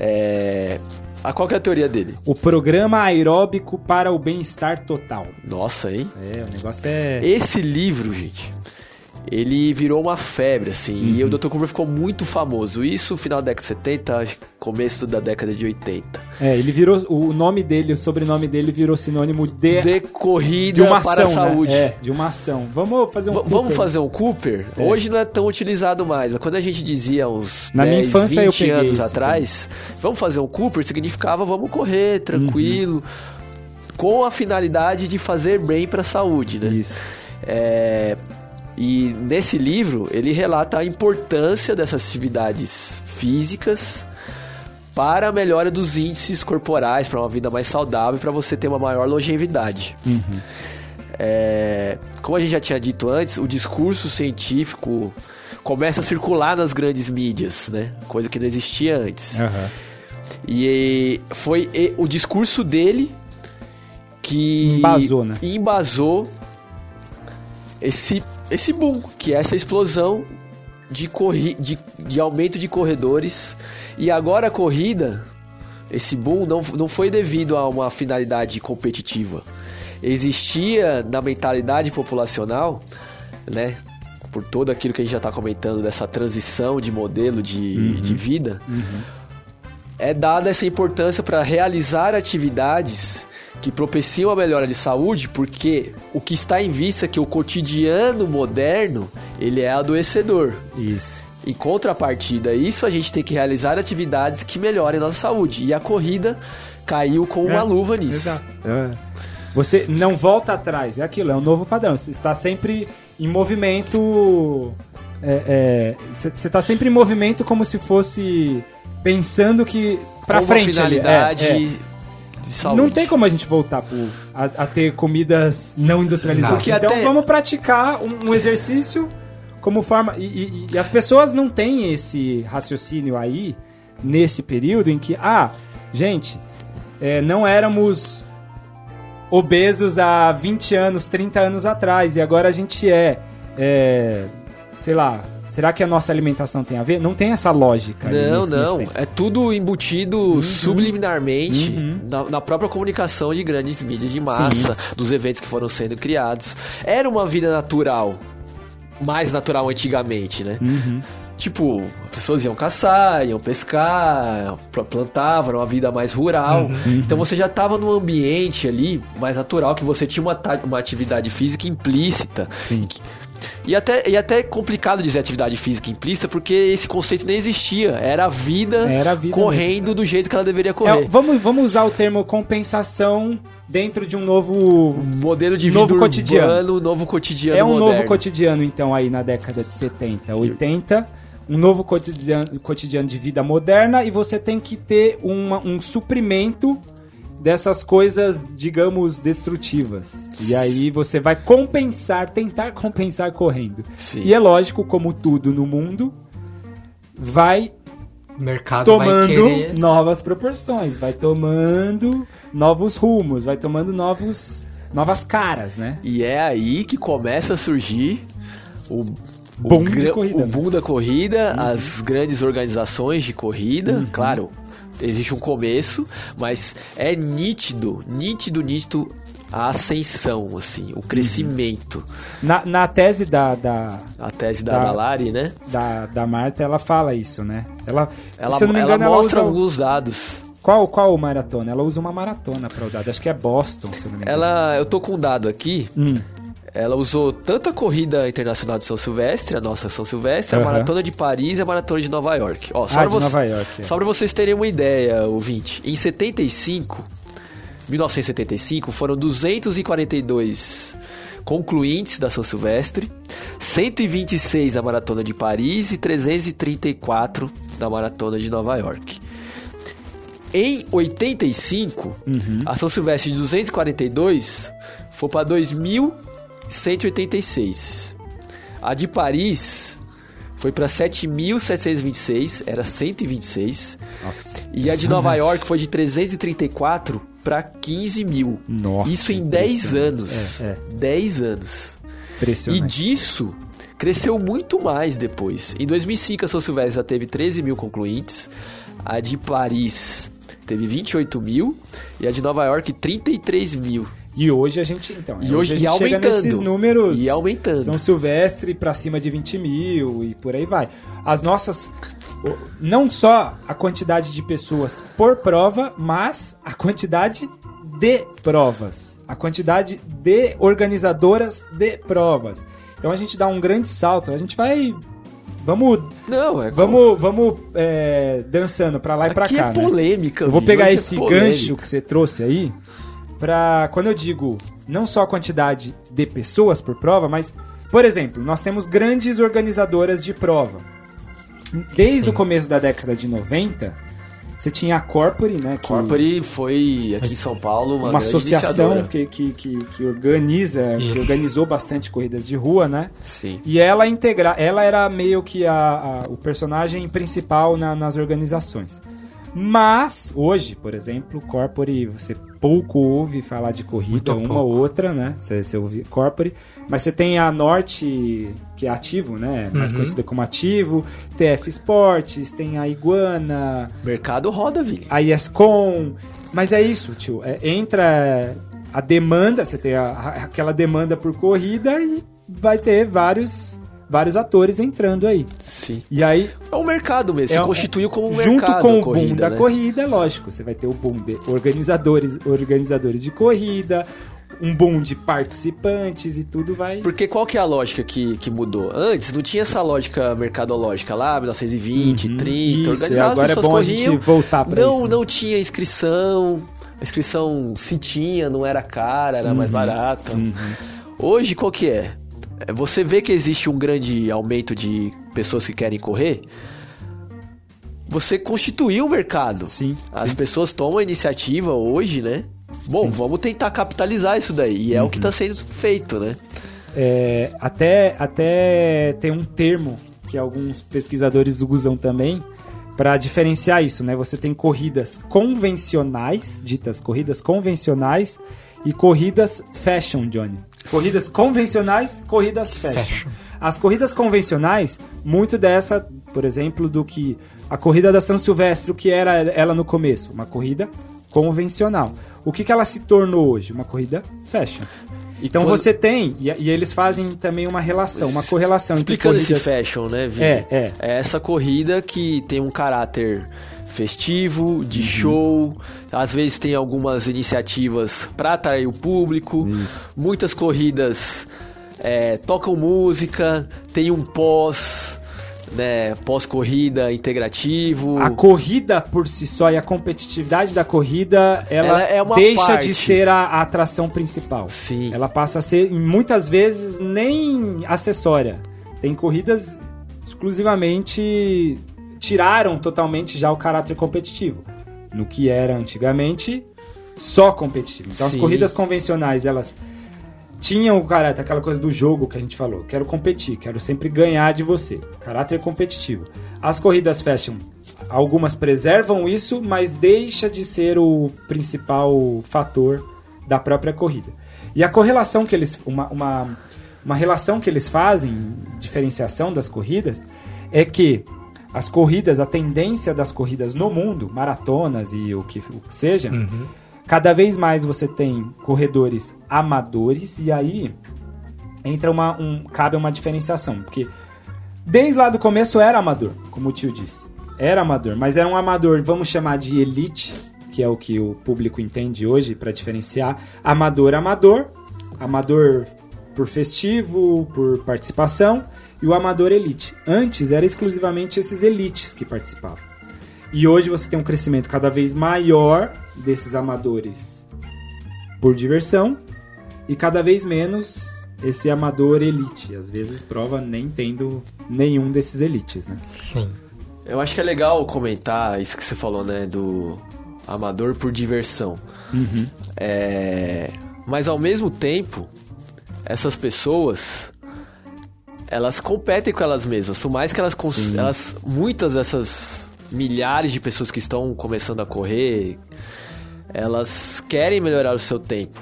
É... A qual que é a teoria dele? O programa aeróbico para o bem-estar total. Nossa, hein? É, o negócio é. Esse livro, gente, ele virou uma febre, assim, e o Uhum. Dr. Cooper ficou muito famoso. Isso no final da década de 70, acho que começo da década de 80. É, ele virou. O nome dele, o sobrenome dele virou sinônimo de, De corrida de uma para ação. a saúde. Né? É, de uma ação. Vamos fazer um V- Cooper. Vamos fazer um Cooper? É. Hoje não é tão utilizado mais, mas quando a gente dizia uns Na 10, minha infância 20 eu peguei anos esse atrás, vamos fazer um Cooper significava vamos correr tranquilo, com a finalidade de fazer bem para a saúde, né? Isso. É, e nesse livro ele relata a importância dessas atividades físicas para a melhora dos índices corporais, para uma vida mais saudável e para você ter uma maior longevidade. É, como a gente já tinha dito antes, o discurso científico começa a circular nas grandes mídias, né? Coisa que não existia antes. Aham. E foi o discurso dele que Embasou, né? embasou esse, esse boom, que é essa explosão de, corri de, de aumento de corredores. E agora a corrida, esse boom, não, não foi devido a uma finalidade competitiva. Existia na mentalidade populacional, né? Por todo aquilo que a gente já está comentando, dessa transição de modelo de, de vida, é dada essa importância para realizar atividades que propiciam a melhora de saúde, porque o que está em vista é que o cotidiano moderno ele é adoecedor. Isso. Em contrapartida, isso a gente tem que realizar atividades que melhorem a nossa saúde. E a corrida caiu com uma É, luva nisso. Exato. É. Você não volta atrás, é aquilo, é um novo padrão. Você está sempre em movimento. é, é, Você está sempre em movimento como se fosse pensando que com frente. uma ali. finalidade É, é. De saúde. Não tem como a gente voltar pro, a, a ter comidas não industrializadas. Porque então até- vamos praticar um, um exercício como forma. E, e- e as pessoas não têm esse raciocínio aí, nesse período, em que, ah, gente, é, não éramos obesos há 20 anos, 30 anos atrás, e agora a gente é. é, sei lá. Será que a nossa alimentação tem a ver? Não tem essa lógica. Não, nesse- não. nesse. É tudo embutido subliminarmente Uhum. na, na própria comunicação de grandes mídias de massa, dos eventos que foram sendo criados. Era uma vida natural. Mais natural antigamente, né? Uhum. Tipo, as pessoas iam caçar, iam pescar, pl- plantavam, era uma vida mais rural. Uhum. Então você já estava num ambiente ali mais natural, que você tinha uma, uma atividade física implícita. Sim. Que- E até, e até é complicado dizer atividade física implícita, porque esse conceito nem existia. Era a vida, Era a vida correndo do jeito que ela deveria É, correr. vamos, vamos usar o termo compensação dentro de um novo Modelo de Novo vida cotidiano. urbano, novo cotidiano é um moderno. novo cotidiano então aí na década de 70, 80, um novo cotidiano, cotidiano de vida moderna e você tem que ter uma- um suprimento dessas coisas, digamos, destrutivas. E aí você vai compensar, tentar compensar correndo. Sim. E é lógico, como tudo no mundo, vai O mercado vai tomando querer... novas proporções, vai tomando novos rumos, vai tomando novos novas caras, né? E é aí que começa a surgir o, o Boom de corrida, o né? boom da corrida, as grandes organizações de corrida, Uhum. claro, existe um começo, mas é nítido, nítido, nítido a ascensão, assim, o crescimento. Na, na tese da, da, A tese da. Dalari, né? da, da Marta, ela fala isso, né? Ela, Ela, se eu não me ela engano, ela, mostra usa... alguns dados. Qual, qual maratona? Ela usa uma maratona pra o dado. Acho que é Boston, se eu não me engano. Ela, eu tô com um dado aqui, Hum, ela usou tanto a corrida internacional de São Silvestre, a nossa São Silvestre, Aham. a maratona de Paris e a maratona de Nova York. Ó, só ah, pra você- Nova York. é. Só pra vocês terem uma ideia, ouvinte. Em 75, 1975, foram 242 concluintes da São Silvestre, 126 da Maratona de Paris e 334 da Maratona de Nova York. Em 85, Uhum. a São Silvestre de 242 foi para 2.186. A de Paris foi para 7.726, era 126. Nossa. E a de Nova York foi de 334 para 15 mil. Nossa, Isso em 10 impressionante. anos. É, é. 10 anos. E disso cresceu muito mais depois. Em 2005, a São Silvestre já teve 13 mil concluintes. A de Paris teve 28 mil. E a de Nova York, 33 mil. E hoje a gente, então, E hoje- a e aumentando. nesses números. E aumentando. São Silvestre pra cima de 20 mil e por aí vai. As nossas. Não só a quantidade de pessoas por prova, mas a quantidade de provas. A quantidade de organizadoras de provas. Então a gente dá um grande salto. A gente vai. Vamos. Não, é Vamos, vamos é, dançando pra lá e pra Aqui cá. é né? polêmica. Eu vou pegar hoje é esse polêmica. gancho que você trouxe aí pra quando eu digo não só a quantidade de pessoas por prova, mas por exemplo, nós temos grandes organizadoras de prova. Desde o começo da década de 90, você tinha a Corpore, né, que Corpore foi aqui em São Paulo uma, uma associação que, que, que, que organiza, que Isso. organizou bastante corridas de rua, né? Sim. E ela integra, ela era meio que a, a- o personagem principal na- nas organizações. Mas hoje, por exemplo, Corpore, você pouco ouve falar de corrida, Muito uma ou outra, né? Você, você ouve Corpore, mas você tem a Norte, que é ativo, né? Mais Uhum. conhecida como ativo, TF Esportes, tem a Iguana, Mercado roda, Vini. a ESCOM. Mas é isso, tio. É, entra a demanda, você tem a- a- aquela demanda por corrida e vai ter vários, vários atores entrando aí. Sim. E aí, É um mercado mesmo. É se constituiu como um junto mercado com a o boom corrida, da né? corrida, é lógico, você vai ter o boom de organizadores, organizadores de corrida, um boom de participantes e tudo vai. Porque qual que é a lógica que, que mudou? Antes não tinha essa lógica mercadológica lá, 1920, Uhum, 30, isso, organizar, e agora é bom corriam. voltar pra não, isso. né? não tinha inscrição. A inscrição se tinha, não era cara, era Uhum. mais barata. Hoje qual que é? Você vê que existe um grande aumento de pessoas que querem correr. Você constituiu o mercado. Sim, As sim. pessoas tomam a iniciativa hoje, né? Bom, vamos tentar capitalizar isso daí. E é o que Uhum. está sendo feito, né? É, até, até tem um termo que alguns pesquisadores usam também para diferenciar isso, né? Você tem corridas convencionais, ditas corridas convencionais, e corridas fashion, Johnny. Corridas convencionais, corridas fashion. Fashion. As corridas convencionais, muito dessa, por exemplo, do que a corrida da São Silvestre, o que era ela no começo? Uma corrida convencional. O que, que ela se tornou hoje? Uma corrida fashion. Então quando- você tem, e, e eles fazem também uma relação, uma correlação Explicando entre esse corridas... fashion, né, Vini? É, é. essa corrida que tem um caráter festivo, Uhum. de show. Às vezes tem algumas iniciativas para atrair o público. Muitas corridas é, tocam música, tem um pós. né, pós-corrida, integrativo. A corrida por si só e a competitividade da corrida, ela, Ela é uma deixa parte. de ser a, a atração principal. Sim. Ela passa a ser, muitas vezes, nem acessória. Tem corridas exclusivamente tiraram totalmente já o caráter competitivo. No que era antigamente só competitivo. Então as Sim. corridas convencionais, elas tinham o caráter, aquela coisa do jogo que a gente falou. Quero competir, quero sempre ganhar de você. Caráter competitivo. As corridas fashion, algumas preservam isso, mas deixa de ser o principal fator da própria corrida. E a correlação que eles. Uma, uma, uma relação que eles fazem, diferenciação das corridas, é que as corridas, a tendência das corridas no mundo, maratonas e o que, o que seja, cada vez mais você tem corredores amadores e aí entra uma um, cabe uma diferenciação, porque desde lá do começo era amador, como o tio disse. Era amador, mas era um amador, vamos chamar de elite, que é o que o público entende hoje para diferenciar. Amador amador, amador por festivo, por participação e o amador elite. Antes era exclusivamente esses elites que participavam. E hoje você tem um crescimento cada vez maior desses amadores por diversão e cada vez menos esse amador elite. Às vezes prova nem tendo nenhum desses elites, né? Sim. Eu acho que é legal comentar isso que você falou, né? Do amador por diversão. É, Mas ao mesmo tempo, essas pessoas elas competem com elas mesmas. Por mais que elas, cons- elas muitas dessas milhares de pessoas que estão começando a correr, elas querem melhorar o seu tempo,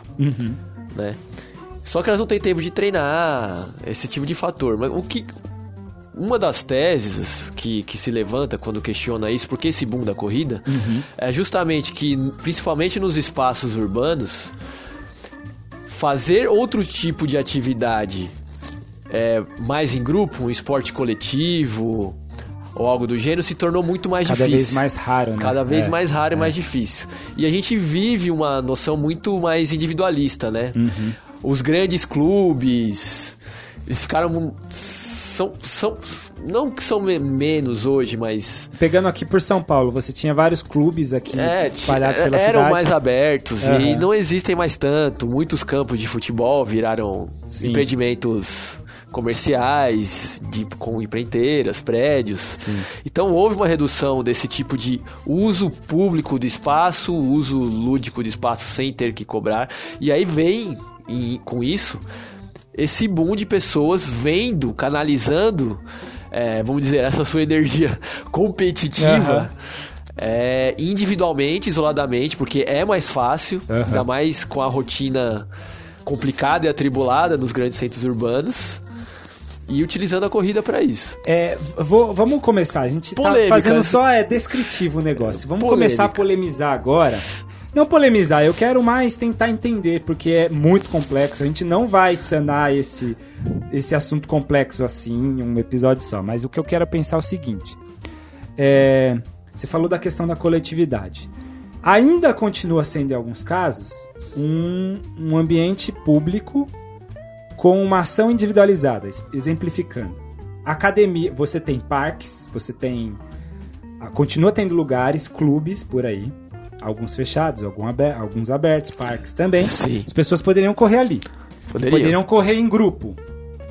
né? Só que elas não têm tempo de treinar, esse tipo de fator. Mas o que uma das teses que, que se levanta quando questiona isso, por que esse boom da corrida, é justamente que, principalmente nos espaços urbanos, fazer outro tipo de atividade é, mais em grupo, um esporte coletivo ou algo do gênero, se tornou muito mais Cada difícil. vez mais raro, né? Cada vez É, mais raro é. e mais difícil. E a gente vive uma noção muito mais individualista, né? Uhum. Os grandes clubes, eles ficaram. São. são não que são me- menos hoje, mas. Pegando aqui por São Paulo, você tinha vários clubes aqui É, espalhados pela eram cidade. mais abertos e Aham. não existem mais tanto. Muitos campos de futebol viraram Sim. empreendimentos comerciais, de, com empreiteiras, prédios. Sim. Então houve uma redução desse tipo de uso público do espaço, uso lúdico do espaço sem ter que cobrar. E aí vem e, com isso esse boom de pessoas vendo, canalizando, é, vamos dizer, essa sua energia competitiva. Aham. é, individualmente, isoladamente, porque é mais fácil, Aham. ainda mais com a rotina complicada e atribulada nos grandes centros urbanos, e utilizando a corrida para isso. É, vou- vamos começar. A gente tá Polêmica. fazendo só é descritivo o negócio. Vamos Polêmica. começar a polemizar agora. Não polemizar, eu quero mais tentar entender, porque é muito complexo. A gente não vai sanar esse, esse assunto complexo assim em um episódio só. Mas o que eu quero pensar é o seguinte: é, você falou da questão da coletividade. Ainda continua sendo, em alguns casos, um, um ambiente público com uma ação individualizada, exemplificando. Academia, você tem parques, você tem. ah, Continua tendo lugares, clubes por aí. Alguns fechados, alguns abertos, parques também. Sim. As pessoas poderiam correr ali. Poderia. Poderiam correr em grupo.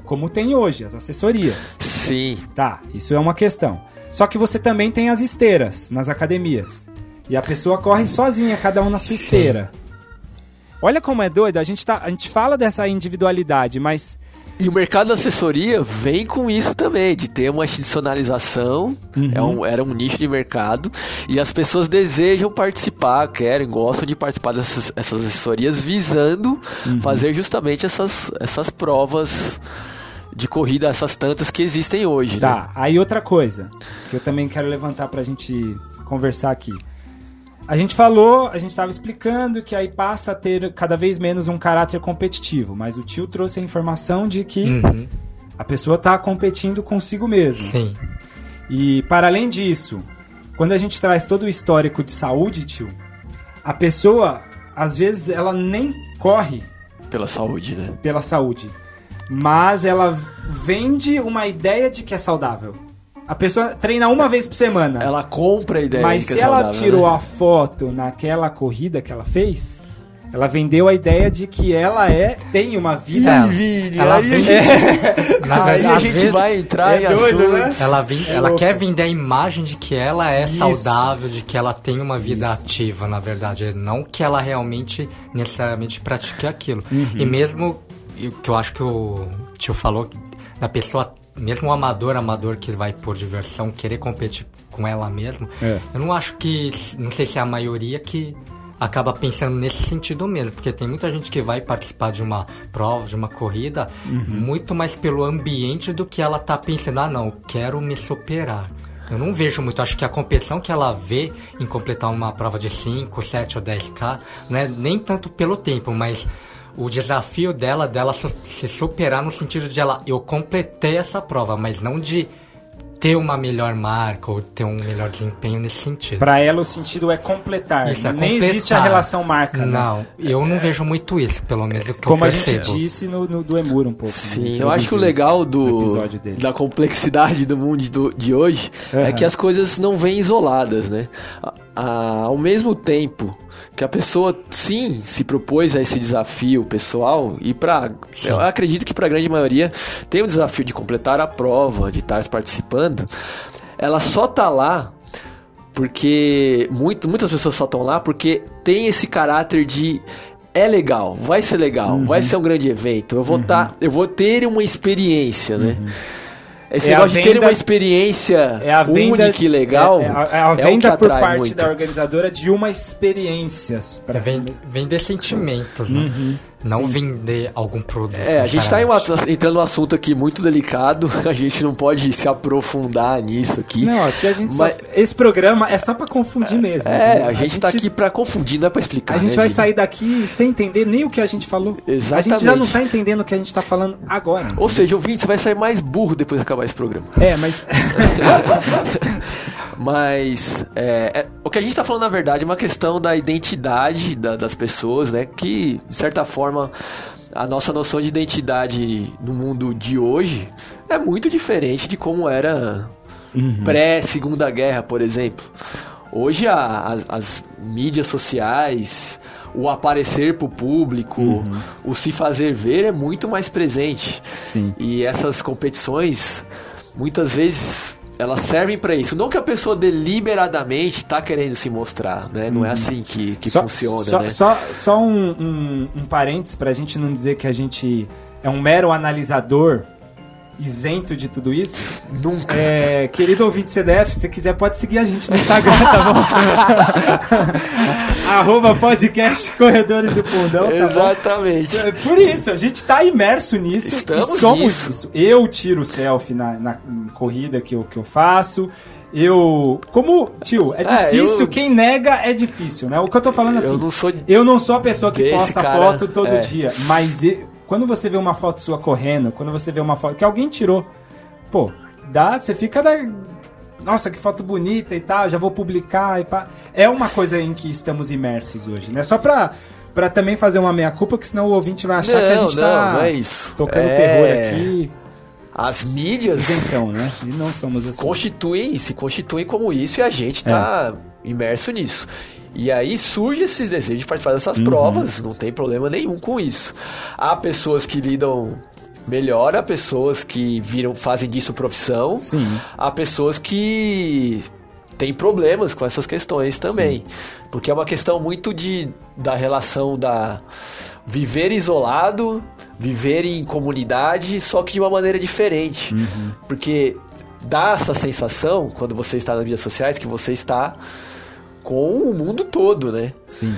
Como tem hoje, as assessorias. Sim. Tá, isso é uma questão. Só que você também tem as esteiras nas academias. E a pessoa corre sozinha, cada um na sua esteira. Olha como é doido, a gente, tá, a gente fala dessa individualidade, mas E o mercado da assessoria vem com isso também, de ter uma institucionalização, Uhum. é um- era um nicho de mercado, e as pessoas desejam participar, querem, gostam de participar dessas essas assessorias, visando Uhum. fazer justamente essas, essas provas de corrida, essas tantas que existem hoje. né? Tá, aí outra coisa que eu também quero levantar pra gente conversar aqui. A gente falou, a gente tava explicando que aí passa a ter cada vez menos um caráter competitivo, mas o tio trouxe a informação de que Uhum. a pessoa tá competindo consigo mesmo. Sim. E para além disso, quando a gente traz todo o histórico de saúde, tio, a pessoa, às vezes, ela nem corre Pela saúde, né? pela saúde, mas ela vende uma ideia de que é saudável. A pessoa treina uma vez por semana. Ela compra a ideia Mas que se é ela saudável, tirou né? a foto naquela corrida que ela fez, ela vendeu a ideia de que ela é tem uma vida. Ela- Vini, ela aí, vende- a gente, Na aí a gente vezes- vai entrar É em doido, né? Ela, vem, É ela quer vender a imagem de que ela é Isso. saudável, de que ela tem uma vida ativa, na verdade. Não que ela realmente necessariamente pratique aquilo. Uhum. E mesmo o que eu acho que o tio falou, da pessoa, mesmo o amador, amador que vai por diversão, querer competir com ela mesmo, É. eu não acho que. Não sei se é a maioria que acaba pensando nesse sentido mesmo, porque tem muita gente que vai participar de uma prova, de uma corrida, Uhum. muito mais pelo ambiente do que ela tá pensando, ah não, eu quero me superar. Eu não vejo muito, acho que a competição que ela vê em completar uma prova de 5, 7 ou 10k, não é nem tanto pelo tempo, mas o desafio dela, dela se superar no sentido de ela, eu completei essa prova, mas não de ter uma melhor marca ou ter um melhor desempenho nesse sentido. Pra ela o sentido é completar. Isso, é Nem completar. existe a relação marca. né? Não, eu não vejo muito isso, pelo menos o que Como eu a gente percebo. disse no, no do Emura um pouco. né? Sim, eu acho que o legal do, episódio dele. da complexidade do mundo do- de hoje é Aham. que as coisas não vêm isoladas, né? A- a- ao mesmo tempo que a pessoa, sim, se propôs a esse desafio pessoal e para eu acredito que para a grande maioria tem o desafio de completar a prova, de estar participando, ela só tá lá porque muito, muitas pessoas só estão lá porque tem esse caráter de é legal, vai ser legal, Uhum. vai ser um grande evento. Eu vou tá, eu vou ter uma experiência, né? Esse É a negócio de ter venda- uma experiência É a venda, única e legal É, é a, é a é o venda que por atrai parte muito. da organizadora de uma experiência. Pra... É vender, vender sentimentos, né? Uhum. Não Sim. vender algum produto. É, a gente tá um ato- entrando num assunto aqui muito delicado, a gente não pode se aprofundar nisso aqui. Não, aqui a gente Mas- só, Esse programa é só pra confundir mesmo. É, entendeu? a gente tá aqui pra confundir, não é pra explicar. A gente né, vai Vini? sair daqui sem entender nem o que a gente falou. A gente já Exatamente. não tá entendendo o que a gente tá falando agora. Ou seja, ouvinte, você vai sair mais burro depois de acabar esse programa. É, mas. Mas é, é- o que a gente tá falando, na verdade, é uma questão da identidade da- das pessoas, né? Que, de certa forma, a nossa noção de identidade no mundo de hoje é muito diferente de como era pré-segunda guerra, por exemplo. Hoje a- as, as mídias sociais, o aparecer pro público, o se fazer ver é muito mais presente. Sim. E essas competições, muitas vezes, elas servem para isso. Não que a pessoa deliberadamente tá querendo se mostrar, né? Não é assim que, que só, funciona, só, né? Só, só um, um, um parênteses pra gente não dizer que a gente é um mero analisador isento de tudo isso. Nunca. É, querido ouvinte CDF, se você quiser pode seguir a gente no Instagram, tá bom? Arroba podcast Corredores do Fundão, tá? Exatamente. É Por isso, a gente tá imerso nisso Estamos somos nisso. isso. Eu tiro selfie na, na corrida que eu, que eu faço. Eu. Como, tio, é É, difícil, eu- quem nega é difícil, né? O que eu tô falando assim. Eu não sou. Eu não sou a pessoa que posta cara, foto todo é. dia, mas quando você vê uma foto sua correndo, quando você vê uma foto que alguém tirou, pô, dá, você fica da. Nossa, que foto bonita e tal, já vou publicar e pá. É uma coisa em que estamos imersos hoje, né? Só pra, pra também fazer uma meia-culpa, porque senão o ouvinte vai achar que a Não, gente não, tá não é isso. tocando É, terror aqui. As mídias Isentão, né? E não somos assim. constituem, se constituem como isso e a gente tá imerso nisso. E aí surge esses desejos de participar Uhum. dessas provas, não tem problema nenhum com isso. Há pessoas que lidam melhor, há pessoas que viram, fazem disso profissão, Sim. há pessoas que têm problemas com essas questões também. Porque é uma questão muito de da relação da viver isolado, viver em comunidade, só que de uma maneira diferente. Uhum. Porque dá essa sensação, quando você está nas mídias sociais, que você está com o mundo todo, né? Sim.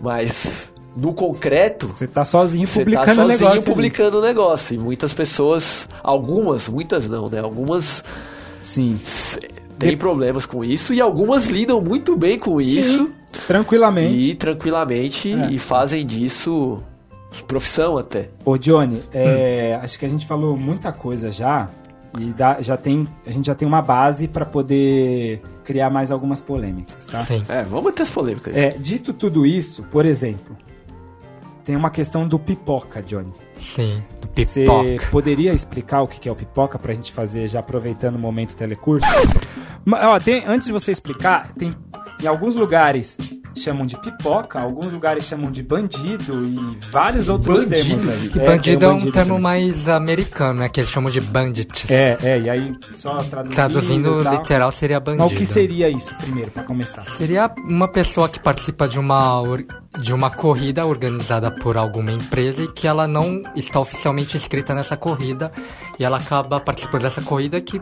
Mas no concreto, Você tá sozinho você publicando tá o sozinho negócio. ali. publicando o negócio. E muitas pessoas, algumas, muitas não, né? Algumas Sim. têm De- problemas com isso e algumas lidam muito bem com isso Sim, tranquilamente. e tranquilamente É. e fazem disso profissão até. Ô Johnny, é, Hum. acho que a gente falou muita coisa já e dá- já tem, a gente já tem uma base para poder criar mais algumas polêmicas, tá? Sim. É, vamos ter as polêmicas. É, dito tudo isso, por exemplo, tem uma questão do pipoca, Johnny. Sim, do Você Pipoca. poderia explicar o que é o pipoca pra gente fazer já aproveitando o momento telecurso? Ma- ó, tem- antes de você explicar, tem em alguns lugares chamam de pipoca, alguns lugares chamam de bandido e vários outros Bandido? termos aí. É, bandido é um termo também. mais americano, né? Que eles chamam de bandits. É, é, e aí só traduzindo, Traduzindo tal. literal seria bandido. Mas o que seria isso primeiro, pra começar? Seria uma pessoa que participa de uma, or- de uma corrida organizada por alguma empresa e que ela não está oficialmente inscrita nessa corrida e ela acaba participando dessa corrida que,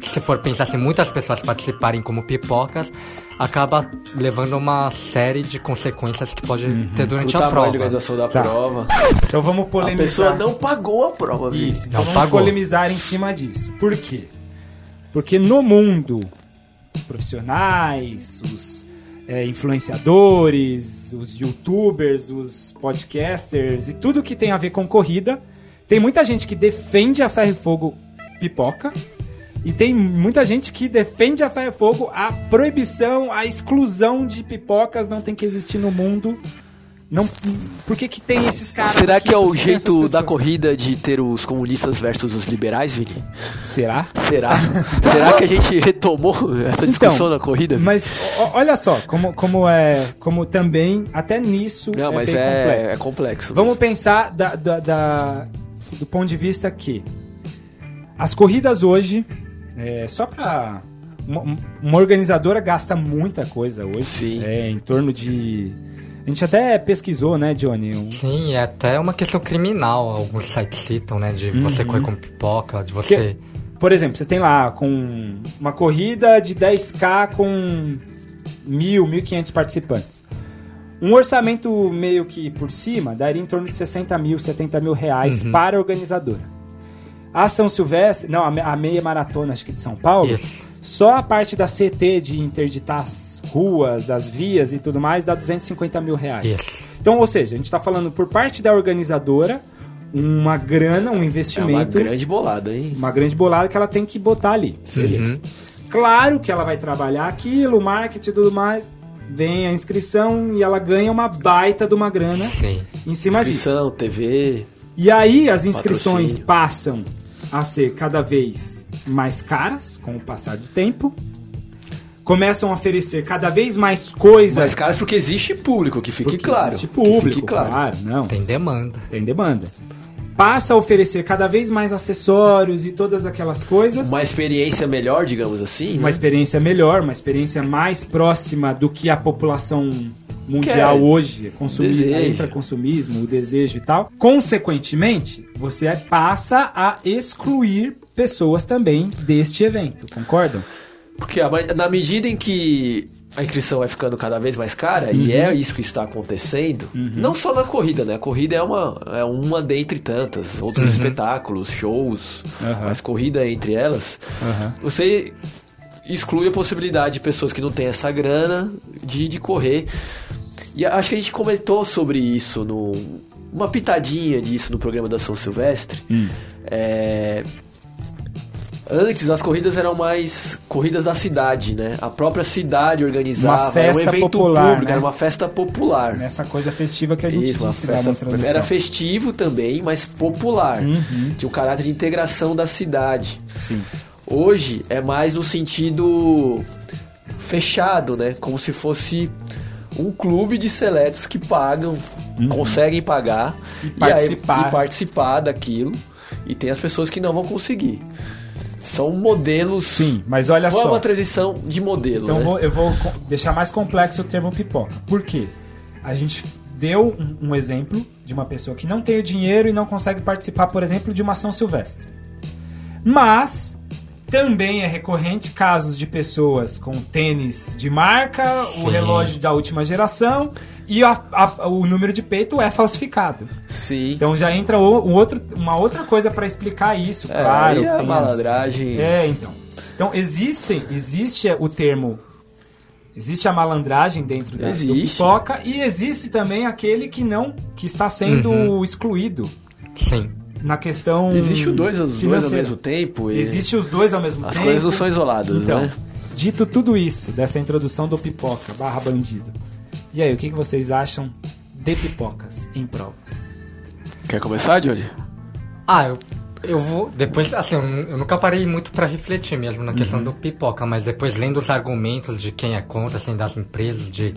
se for pensar assim, muitas pessoas participarem como pipocas, acaba levando uma série de consequências que pode ter O durante a prova. da organização da Tá. prova. Então vamos A polemizar. pessoa não pagou a prova. Isso, então Não vamos pagou. polemizar em cima disso. Por quê? Porque no mundo, os profissionais, os é, influenciadores, os youtubers, os podcasters e tudo que tem a ver com corrida, tem muita gente que defende a ferro e fogo pipoca e tem muita gente que defende a ferro e fogo a proibição, a exclusão de pipocas não tem que existir no mundo. Não, por que, que tem esses caras? Será aqui? que é o jeito da corrida de ter os comunistas versus os liberais, Vini? Será? Será? Será que a gente retomou essa discussão na corrida? Vini? Mas olha só, como, como é. Como também, até nisso. Não, é mas é, complexo. é complexo. Vamos pensar da, da- da- do ponto de vista que as corridas hoje, é, só pra. Uma, uma organizadora gasta muita coisa hoje. Sim. É, em torno de. A gente até pesquisou, né, Johnny? Um- Sim, é até uma questão criminal, alguns sites citam, né? De você Uhum. correr com pipoca, de você... Por exemplo, você tem lá com uma corrida de 10K com mil, 1.500 participantes. Um orçamento meio que por cima daria em torno de 60 mil, 70 mil reais Uhum. para a organizadora. A São Silvestre, não, a me- a meia maratona, acho que de São Paulo, Isso. só a parte da CT de interditar as ruas, as vias e tudo mais, dá 250 mil reais. Isso. Então, ou seja, a gente está falando por parte da organizadora, uma grana, um É uma investimento grande bolada, hein? uma grande bolada que ela tem que botar ali. Uhum. Claro que ela vai trabalhar aquilo, o marketing e tudo mais. Vem a inscrição e ela ganha uma baita de uma grana Sim. em cima disso. Inscrição, TV. E aí as inscrições Patrocínio. passam a ser cada vez mais caras com o passar do tempo. Começam a oferecer cada vez mais coisas. Mais caras porque existe público, que fique porque claro. existe Que público, fique claro. claro, não. Tem demanda. Tem demanda. Passa a oferecer cada vez mais acessórios e todas aquelas coisas. Uma experiência melhor, digamos assim. uma né? experiência melhor, uma experiência mais próxima do que a população mundial Quer. hoje, consumir, entra consumismo, o desejo e tal. Consequentemente, você passa a excluir pessoas também deste evento, concordam? Porque a- na medida em que a inscrição vai ficando cada vez mais cara, e Uhum. é isso que está acontecendo, não só na corrida, né? A corrida é uma, é uma dentre tantas, outros espetáculos, shows, mas corrida é entre elas, você exclui a possibilidade de pessoas que não têm essa grana de, de correr. E acho que a gente comentou sobre isso, no, uma pitadinha disso no programa da São Silvestre. Hum. É, Antes as corridas eram mais corridas da cidade, né? A própria cidade organizava, Uma era um festa evento popular, público, né? era uma festa popular. Nessa coisa festiva que a gente Isso, uma festa, era festivo também, mas popular. Uhum. Tinha um caráter de integração da cidade. Sim. Hoje é mais no sentido fechado, né? Como se fosse um clube de seletos que pagam, conseguem pagar Uhum. E participar. aí- e participar daquilo. E tem as pessoas que não vão conseguir. São modelos. Sim, mas olha Foi só. uma transição de modelo, Então né? vou- eu vou deixar mais complexo o termo pipoca. Por quê? A gente deu um, um exemplo de uma pessoa que não tem o dinheiro e não consegue participar, por exemplo, de uma ação silvestre. Mas também é recorrente casos de pessoas com tênis de marca, o Sim. relógio da última geração e a- a- o número de peito é falsificado. Sim. Então já entra o- um outro, uma outra coisa para explicar isso, É, claro. aí a tem as- malandragem. é, então. Então, existem, existe o termo. Existe a malandragem dentro da, pipoca e existe também aquele que não, que está sendo Uhum. excluído Sim. Na questão. Existe os dois, os dois ao mesmo tempo. E Existe os dois ao mesmo As tempo. coisas não são isoladas, Então, né? dito tudo isso, dessa introdução do pipoca barra bandido. E aí, o que, que vocês acham de pipocas em provas? Quer começar, Johnny? Ah, eu, eu vou. Depois, assim, eu, eu nunca parei muito pra refletir mesmo na questão do pipoca, mas depois lendo os argumentos de quem é contra, assim, das empresas, de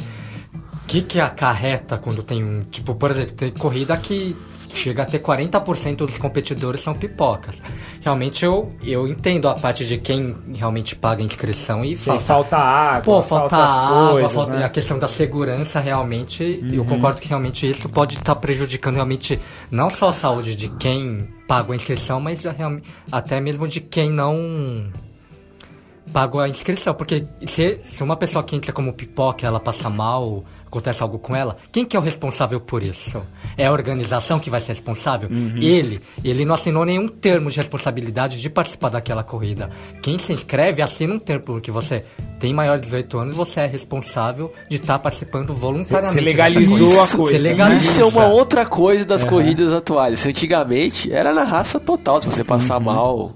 o que, que acarreta quando tem um. Tipo, por exemplo, tem corrida que chega a ter 40% dos competidores são pipocas. Realmente eu, eu entendo a parte de quem realmente paga a inscrição e Falta, falta. falta água, Pô, falta, as água, coisas, falta né? a questão da segurança realmente. Eu concordo que realmente isso pode estar prejudicando realmente não só a saúde de quem pagou a inscrição, mas já até mesmo de quem não pagou a inscrição. Porque se, se uma pessoa que entra como pipoca, ela passa mal, acontece algo com ela, quem que é o responsável por isso? É a organização que vai ser responsável? Ele, ele não assinou nenhum termo de responsabilidade de participar daquela corrida. Quem se inscreve assina um termo, porque você tem maior de 18 anos, você é responsável de estar participando voluntariamente. Você legalizou a coisa. Você legaliza. Isso é uma outra coisa das corridas atuais. Antigamente era na raça total, se você passar mal.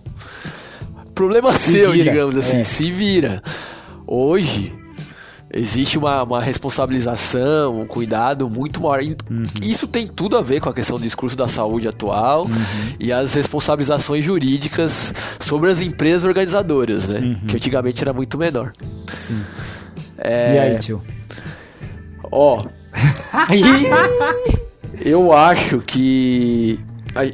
Problema Se seu, vira, digamos assim, é. se vira. Hoje existe uma, uma responsabilização, um cuidado muito maior. E Isso tem tudo a ver com a questão do discurso da saúde atual e as responsabilizações jurídicas sobre as empresas organizadoras, né? Que antigamente era muito menor. E aí, tio? Ó, eu acho que a,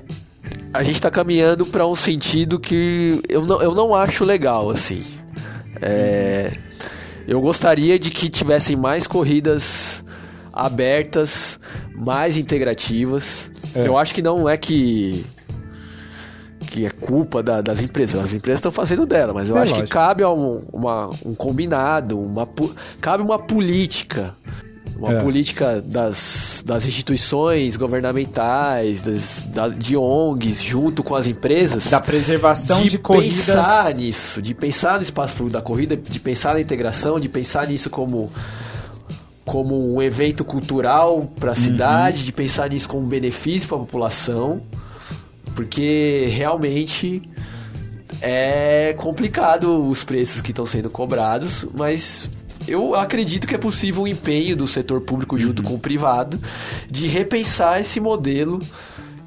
a gente tá caminhando para um sentido que eu não, eu não acho legal, assim. É, eu gostaria de que tivessem mais corridas abertas, mais integrativas. É. Eu acho que não é que que é culpa da- das empresas. As empresas estão fazendo dela, mas eu É acho que lógico. cabe a um, uma- um combinado, uma, cabe uma política. Uma É. política das, das instituições governamentais, das, da- de ONGs, junto com as empresas. Da preservação de, corridas. pensar nisso, de pensar no espaço público da corrida, de pensar na integração, de pensar nisso como como um evento cultural para a Uhum. cidade, de pensar nisso como um benefício para a população, porque realmente é complicado os preços que estão sendo cobrados, mas eu acredito que é possível o empenho do setor público junto com o privado de repensar esse modelo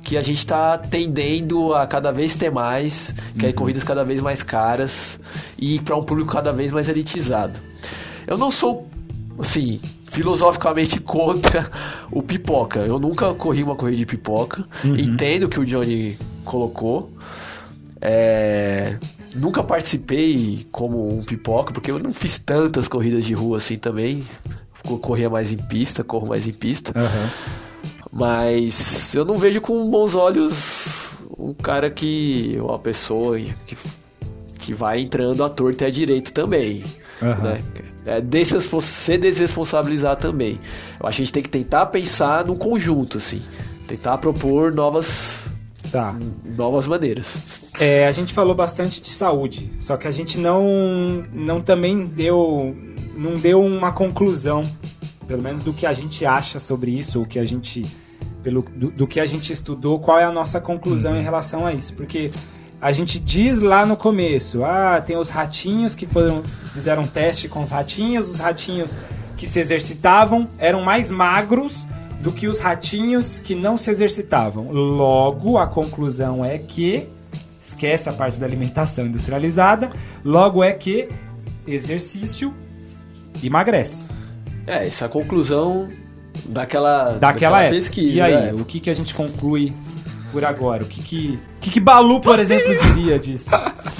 que a gente está tendendo a cada vez ter mais, que é corridas cada vez mais caras e para um público cada vez mais elitizado. Eu não sou, assim, filosoficamente contra o pipoca. Eu nunca corri uma corrida de pipoca. Entendo o que o Johnny colocou. É, Nunca participei como um pipoca, porque eu não fiz tantas corridas de rua assim também. Corria mais em pista, corro mais em pista. Aham. Mas eu não vejo com bons olhos um cara que. uma pessoa que, que vai entrando à torta e à direito também. Aham. Né? É se desresponsabilizar também. Eu acho que a gente tem que tentar pensar num conjunto, assim. Tentar propor novas, Tá. novas maneiras. É, a gente falou bastante de saúde, só que a gente não, não também deu, não deu uma conclusão, pelo menos do que a gente acha sobre isso, ou que a gente, pelo, do, do que a gente estudou, qual é a nossa conclusão em relação a isso, porque a gente diz lá no começo, ah, tem os ratinhos que foram, fizeram teste com os ratinhos, os ratinhos que se exercitavam eram mais magros do que os ratinhos que não se exercitavam. Logo, a conclusão é que esquece a parte da alimentação industrializada, logo é que exercício emagrece. É, essa é a conclusão daquela, Daquela época. pesquisa. e aí, né? o que, que a gente conclui por agora? O que que, que, que Balu, por exemplo, diria disso?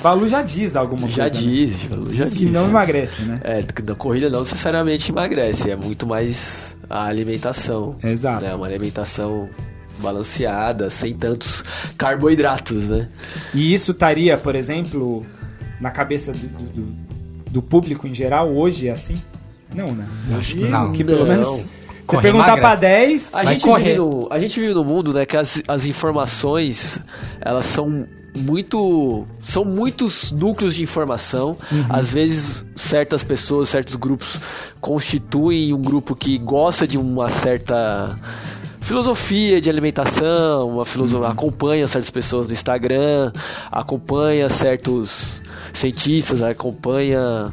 Balu já diz alguma Já coisa. né? diz, já Diz que não emagrece, né? É, na corrida não necessariamente emagrece, é muito mais a alimentação. Exato. Né? Uma alimentação balanceada, sem tantos carboidratos, né? E isso estaria, por exemplo, na cabeça do, do- do- do público em geral hoje é assim? Não, né? Acho Hoje, que não. que pelo menos você Correr perguntar pra 10, A Vai gente, correr. vive no, a gente vive no mundo, né, que as, as informações, elas são muito... São muitos núcleos de informação. Às vezes, certas pessoas, certos grupos constituem um grupo que gosta de uma certa filosofia de alimentação, uma filoso... acompanha certas pessoas no Instagram, acompanha certos cientistas, acompanha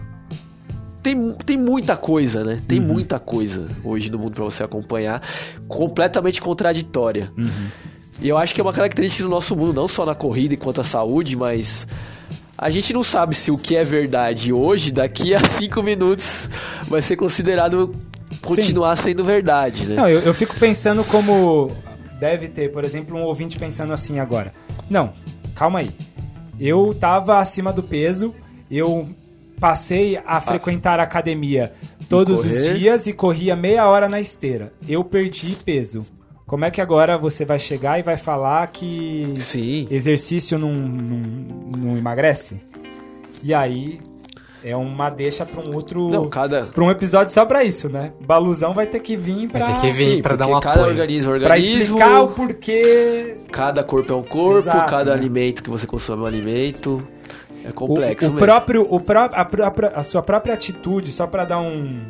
tem, tem muita coisa, né? Tem muita coisa hoje no mundo pra você acompanhar, completamente contraditória. E eu acho que é uma característica do nosso mundo, não só na corrida enquanto a saúde, mas a gente não sabe se o que é verdade hoje, daqui a cinco minutos, vai ser considerado continuar Sim. sendo verdade, né? Não, eu, eu fico pensando como deve ter, por exemplo, um ouvinte pensando assim agora. Não, calma aí. Eu tava acima do peso, eu passei a ah. frequentar a academia todos os dias e corria meia hora na esteira. Eu perdi peso. Como é que agora você vai chegar e vai falar que Sim. exercício não, não, não emagrece? E aí é uma deixa para um outro. Não, cada. Para um episódio só para isso, né? Baluzão vai ter que vir para. Vai ter que vir para dar uma cada organismo, organismo. Pra explicar o porquê. Cada corpo é um corpo, Exato, cada né? alimento que você consome é um alimento. É complexo o, o mesmo. próprio, o pró a, a, a sua própria atitude, só para dar um,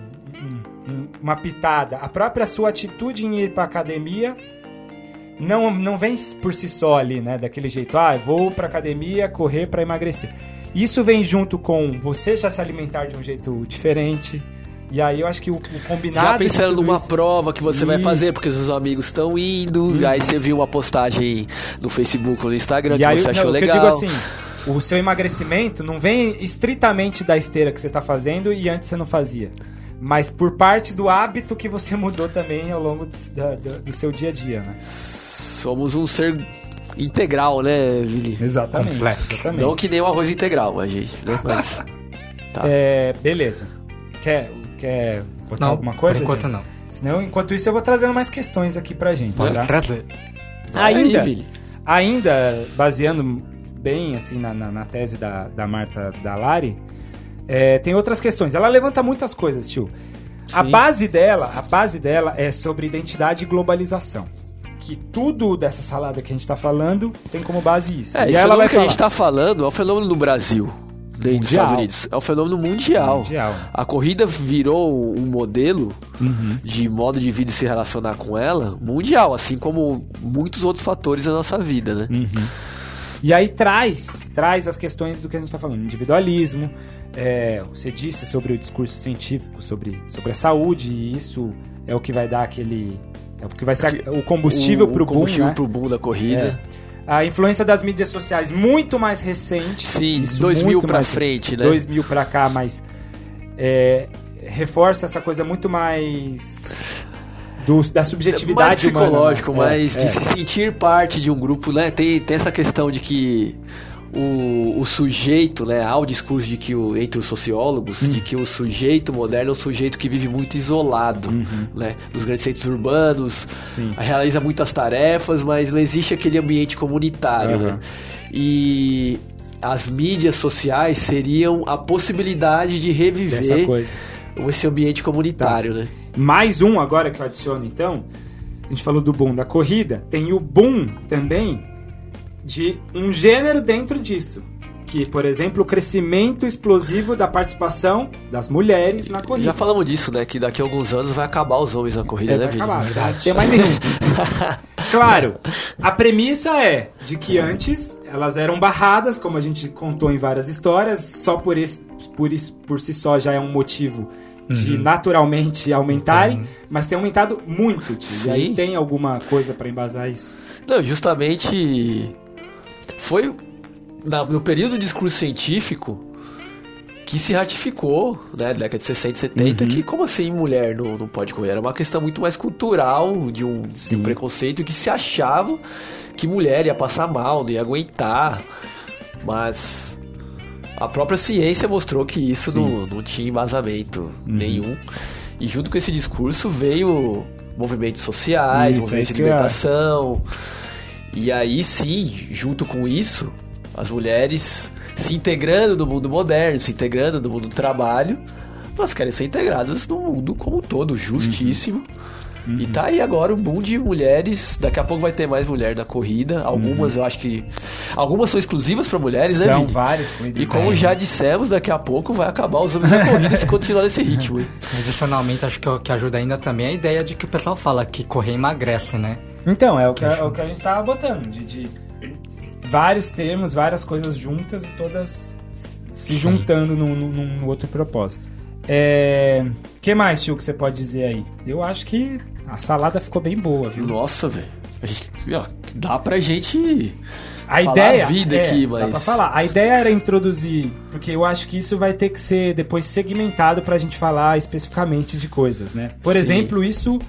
uma pitada. A própria sua atitude em ir para academia não, não vem por si só ali, né? Daquele jeito, ah, vou para academia correr para emagrecer. Isso vem junto com você já se alimentar de um jeito diferente. E aí eu acho que o, o combinado. Já pensando numa isso... prova que você isso. vai fazer, porque os seus amigos estão indo. Uhum. Aí você viu uma postagem no Facebook ou no Instagram e que aí, você achou não, legal. Eu digo assim, o seu emagrecimento não vem estritamente da esteira que você está fazendo e antes você não fazia mas por parte do hábito que você mudou também ao longo do, do, do seu dia a dia, né? Somos um ser integral, né, Vili? Exatamente, exatamente. Não que nem o arroz integral, a gente, né? Mas. Tá. É, beleza. Quer, quer botar não, alguma coisa? Por enquanto gente? não. Senão, enquanto isso, eu vou trazendo mais questões aqui pra gente. Pode tá? trazer. Ainda, Aí, ainda baseando bem assim na, na, na tese da, da Marta Dalari, é, tem outras questões. Ela levanta muitas coisas, tio. Sim. A base dela, a base dela é sobre identidade e globalização. Que tudo dessa salada que a gente está falando tem como base isso. É, e ela vai que falar. a gente está falando é um fenômeno no Brasil. Dentro dos Estados Unidos. É um fenômeno mundial. mundial. A corrida virou um modelo uhum. de modo de vida e se relacionar com ela mundial, assim como muitos outros fatores da nossa vida, né? Uhum. E aí traz, traz as questões do que a gente está falando, individualismo, é, você disse sobre o discurso científico, sobre, sobre a saúde, e isso é o que vai dar aquele. É o que vai ser o combustível para o boom. Combustível né? pro boom da corrida. É. A influência das mídias sociais muito mais recente. Sim, 2000 para frente, né? 2000 para cá, mas é, reforça essa coisa muito mais do, da subjetividade mais psicológico, humana, né? mais é, de é. se sentir parte de um grupo, né? Tem, tem essa questão de que o, o sujeito, né, há o discurso de que o, entre os sociólogos, de que o sujeito moderno é um sujeito que vive muito isolado, uhum. né, nos grandes centros urbanos, Sim. realiza muitas tarefas, mas não existe aquele ambiente comunitário, uhum. né? E as mídias sociais seriam a possibilidade de reviver esse ambiente comunitário, tá. né? Mais um agora que eu adiciono, então, a gente falou do boom da corrida, tem o boom também de um gênero dentro disso. Que, por exemplo, o crescimento explosivo da participação das mulheres na corrida. Já falamos disso, né? Que daqui a alguns anos vai acabar os homens na corrida, é, né, vai acabar, Não tem mais nenhum. claro, a premissa é de que antes elas eram barradas, como a gente contou em várias histórias, só por, esse, por, isso, por si só já é um motivo de uhum. naturalmente aumentarem, mas tem aumentado muito. Tio. E aí tem alguma coisa para embasar isso? Não, justamente foi no período do discurso científico que se ratificou, né, década de 60 e 70, uhum. que como assim mulher não, não pode correr? Era uma questão muito mais cultural, de um, de um preconceito que se achava que mulher ia passar mal, não ia aguentar. Mas a própria ciência mostrou que isso não, não tinha embasamento uhum. nenhum. E junto com esse discurso veio movimentos sociais, isso, movimentos de libertação. É. E aí sim, junto com isso, as mulheres se integrando no mundo moderno, se integrando no mundo do trabalho, elas querem ser integradas no mundo como um todo, justíssimo. Uhum. E tá aí agora o boom de mulheres. Daqui a pouco vai ter mais mulher na corrida. Algumas uhum. eu acho que. Algumas são exclusivas para mulheres, são né? São várias. E como já dissemos, daqui a pouco vai acabar os homens na corrida se continuar nesse ritmo. Adicionalmente, acho que o que ajuda ainda também é a ideia de que o pessoal fala que correr emagrece, né? Então, é o que, é o que a gente tava botando, de, de vários termos, várias coisas juntas e todas se Sim. juntando num, num, num, outro propósito. É... que mais, tio, que você pode dizer aí? Eu acho que a salada ficou bem boa, viu? Nossa, velho. Dá pra gente A falar ideia a vida é, aqui, dá pra mas falar. A ideia era introduzir, porque eu acho que isso vai ter que ser depois segmentado pra gente falar especificamente de coisas, né? Por Sim. exemplo, isso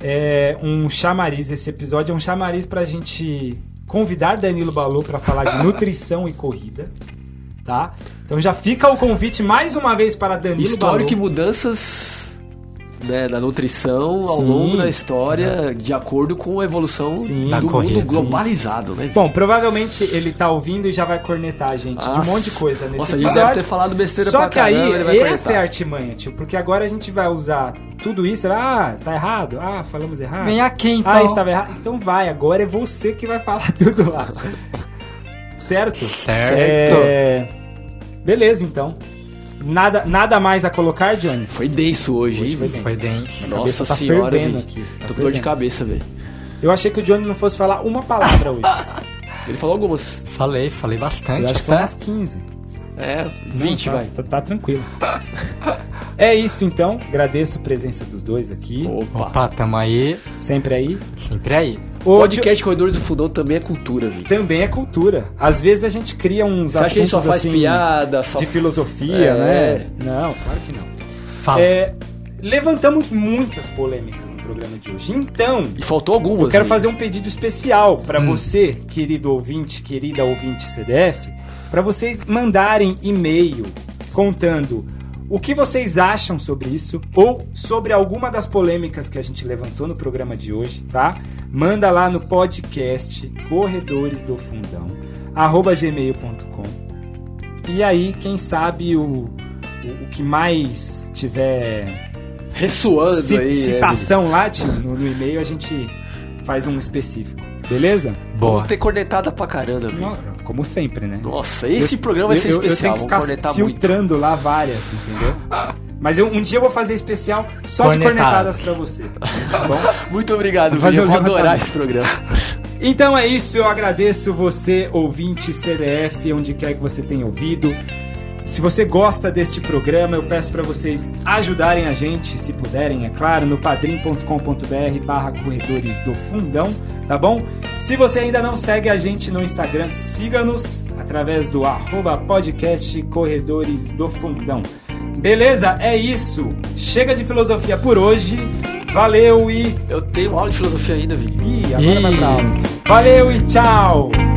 é um chamariz, esse episódio é um chamariz pra gente convidar Danilo Balu pra falar de nutrição e corrida, tá? Então já fica o convite mais uma vez para Danilo histórico Balu. mudanças né, da nutrição ao Sim. longo da história, de acordo com a evolução Sim. Da do corrida, mundo globalizado, né? Bom, provavelmente ele tá ouvindo e já vai cornetar a gente de um monte de coisa nesse Nossa, a gente episódio. deve ter falado besteira Só pra que caramba, aí, ele vai essa cornetar. é a artimanha, tio. Porque agora a gente vai usar tudo isso. Ah, tá errado. Ah, falamos errado. Vem aqui, então. Ah, estava errado. Então vai, agora é você que vai falar tudo lá. certo? Certo. É... Beleza, então. Nada, nada mais a colocar, Johnny? Foi denso hoje, Hoje hein? foi? Foi denso. Nossa tá senhora, velho. aqui, tá Tô com dor de cabeça, velho. Eu achei que o Johnny não fosse falar uma palavra hoje. Ele falou algumas. Falei, falei bastante. Eu acho que foi umas 15. É, 20, Não, tá, vai. Tá, tá tranquilo. É isso então. Agradeço a presença dos dois aqui. Opa. Opa, tamo aí, Sempre aí. sempre aí. O Podcast Corredores do Fundão também é cultura, velho. também é cultura. Às vezes a gente cria uns Você acha que ele só assuntos, faz assim, piada, só... de filosofia, É. né? Não, claro que não. Fala. É, levantamos muitas polêmicas no programa de hoje. Então, E faltou algumas. eu quero fazer um pedido especial para Hum. você, querido ouvinte, querida ouvinte CDF, para vocês mandarem e-mail contando o que vocês acham sobre isso ou sobre alguma das polêmicas que a gente levantou no programa de hoje, tá? Manda lá no podcast Corredores do Fundão, arroba gmail.com. E aí, quem sabe o, o, o que mais tiver Ressoando ci- aí. né, citação lá, tio, no, no e-mail, a gente faz um específico. Beleza? Boa. Vamos ter cornetada pra caramba, velho. Como sempre, né? Nossa, esse programa vai ser Eu- eu- especial. Eu tenho que ficar cornetar muito. filtrando lá várias, entendeu? Mas eu- um dia eu vou fazer especial só de cornetadas pra você. Tá bom? Muito obrigado, Vini. Eu vou adorar esse programa. Então é isso, eu agradeço você, ouvinte CDF, onde quer que você tenha ouvido. Se você gosta deste programa, eu peço para vocês ajudarem a gente, se puderem, é claro, no padrim.com.br barra corredores do fundão, tá bom? Se você ainda não segue a gente no Instagram, siga-nos através do arroba podcast corredores do fundão. Beleza? É isso. Chega de filosofia por hoje. Valeu e... Eu tenho aula de filosofia ainda, Vini. Ih, agora vai Ih. pra aula. Valeu e tchau!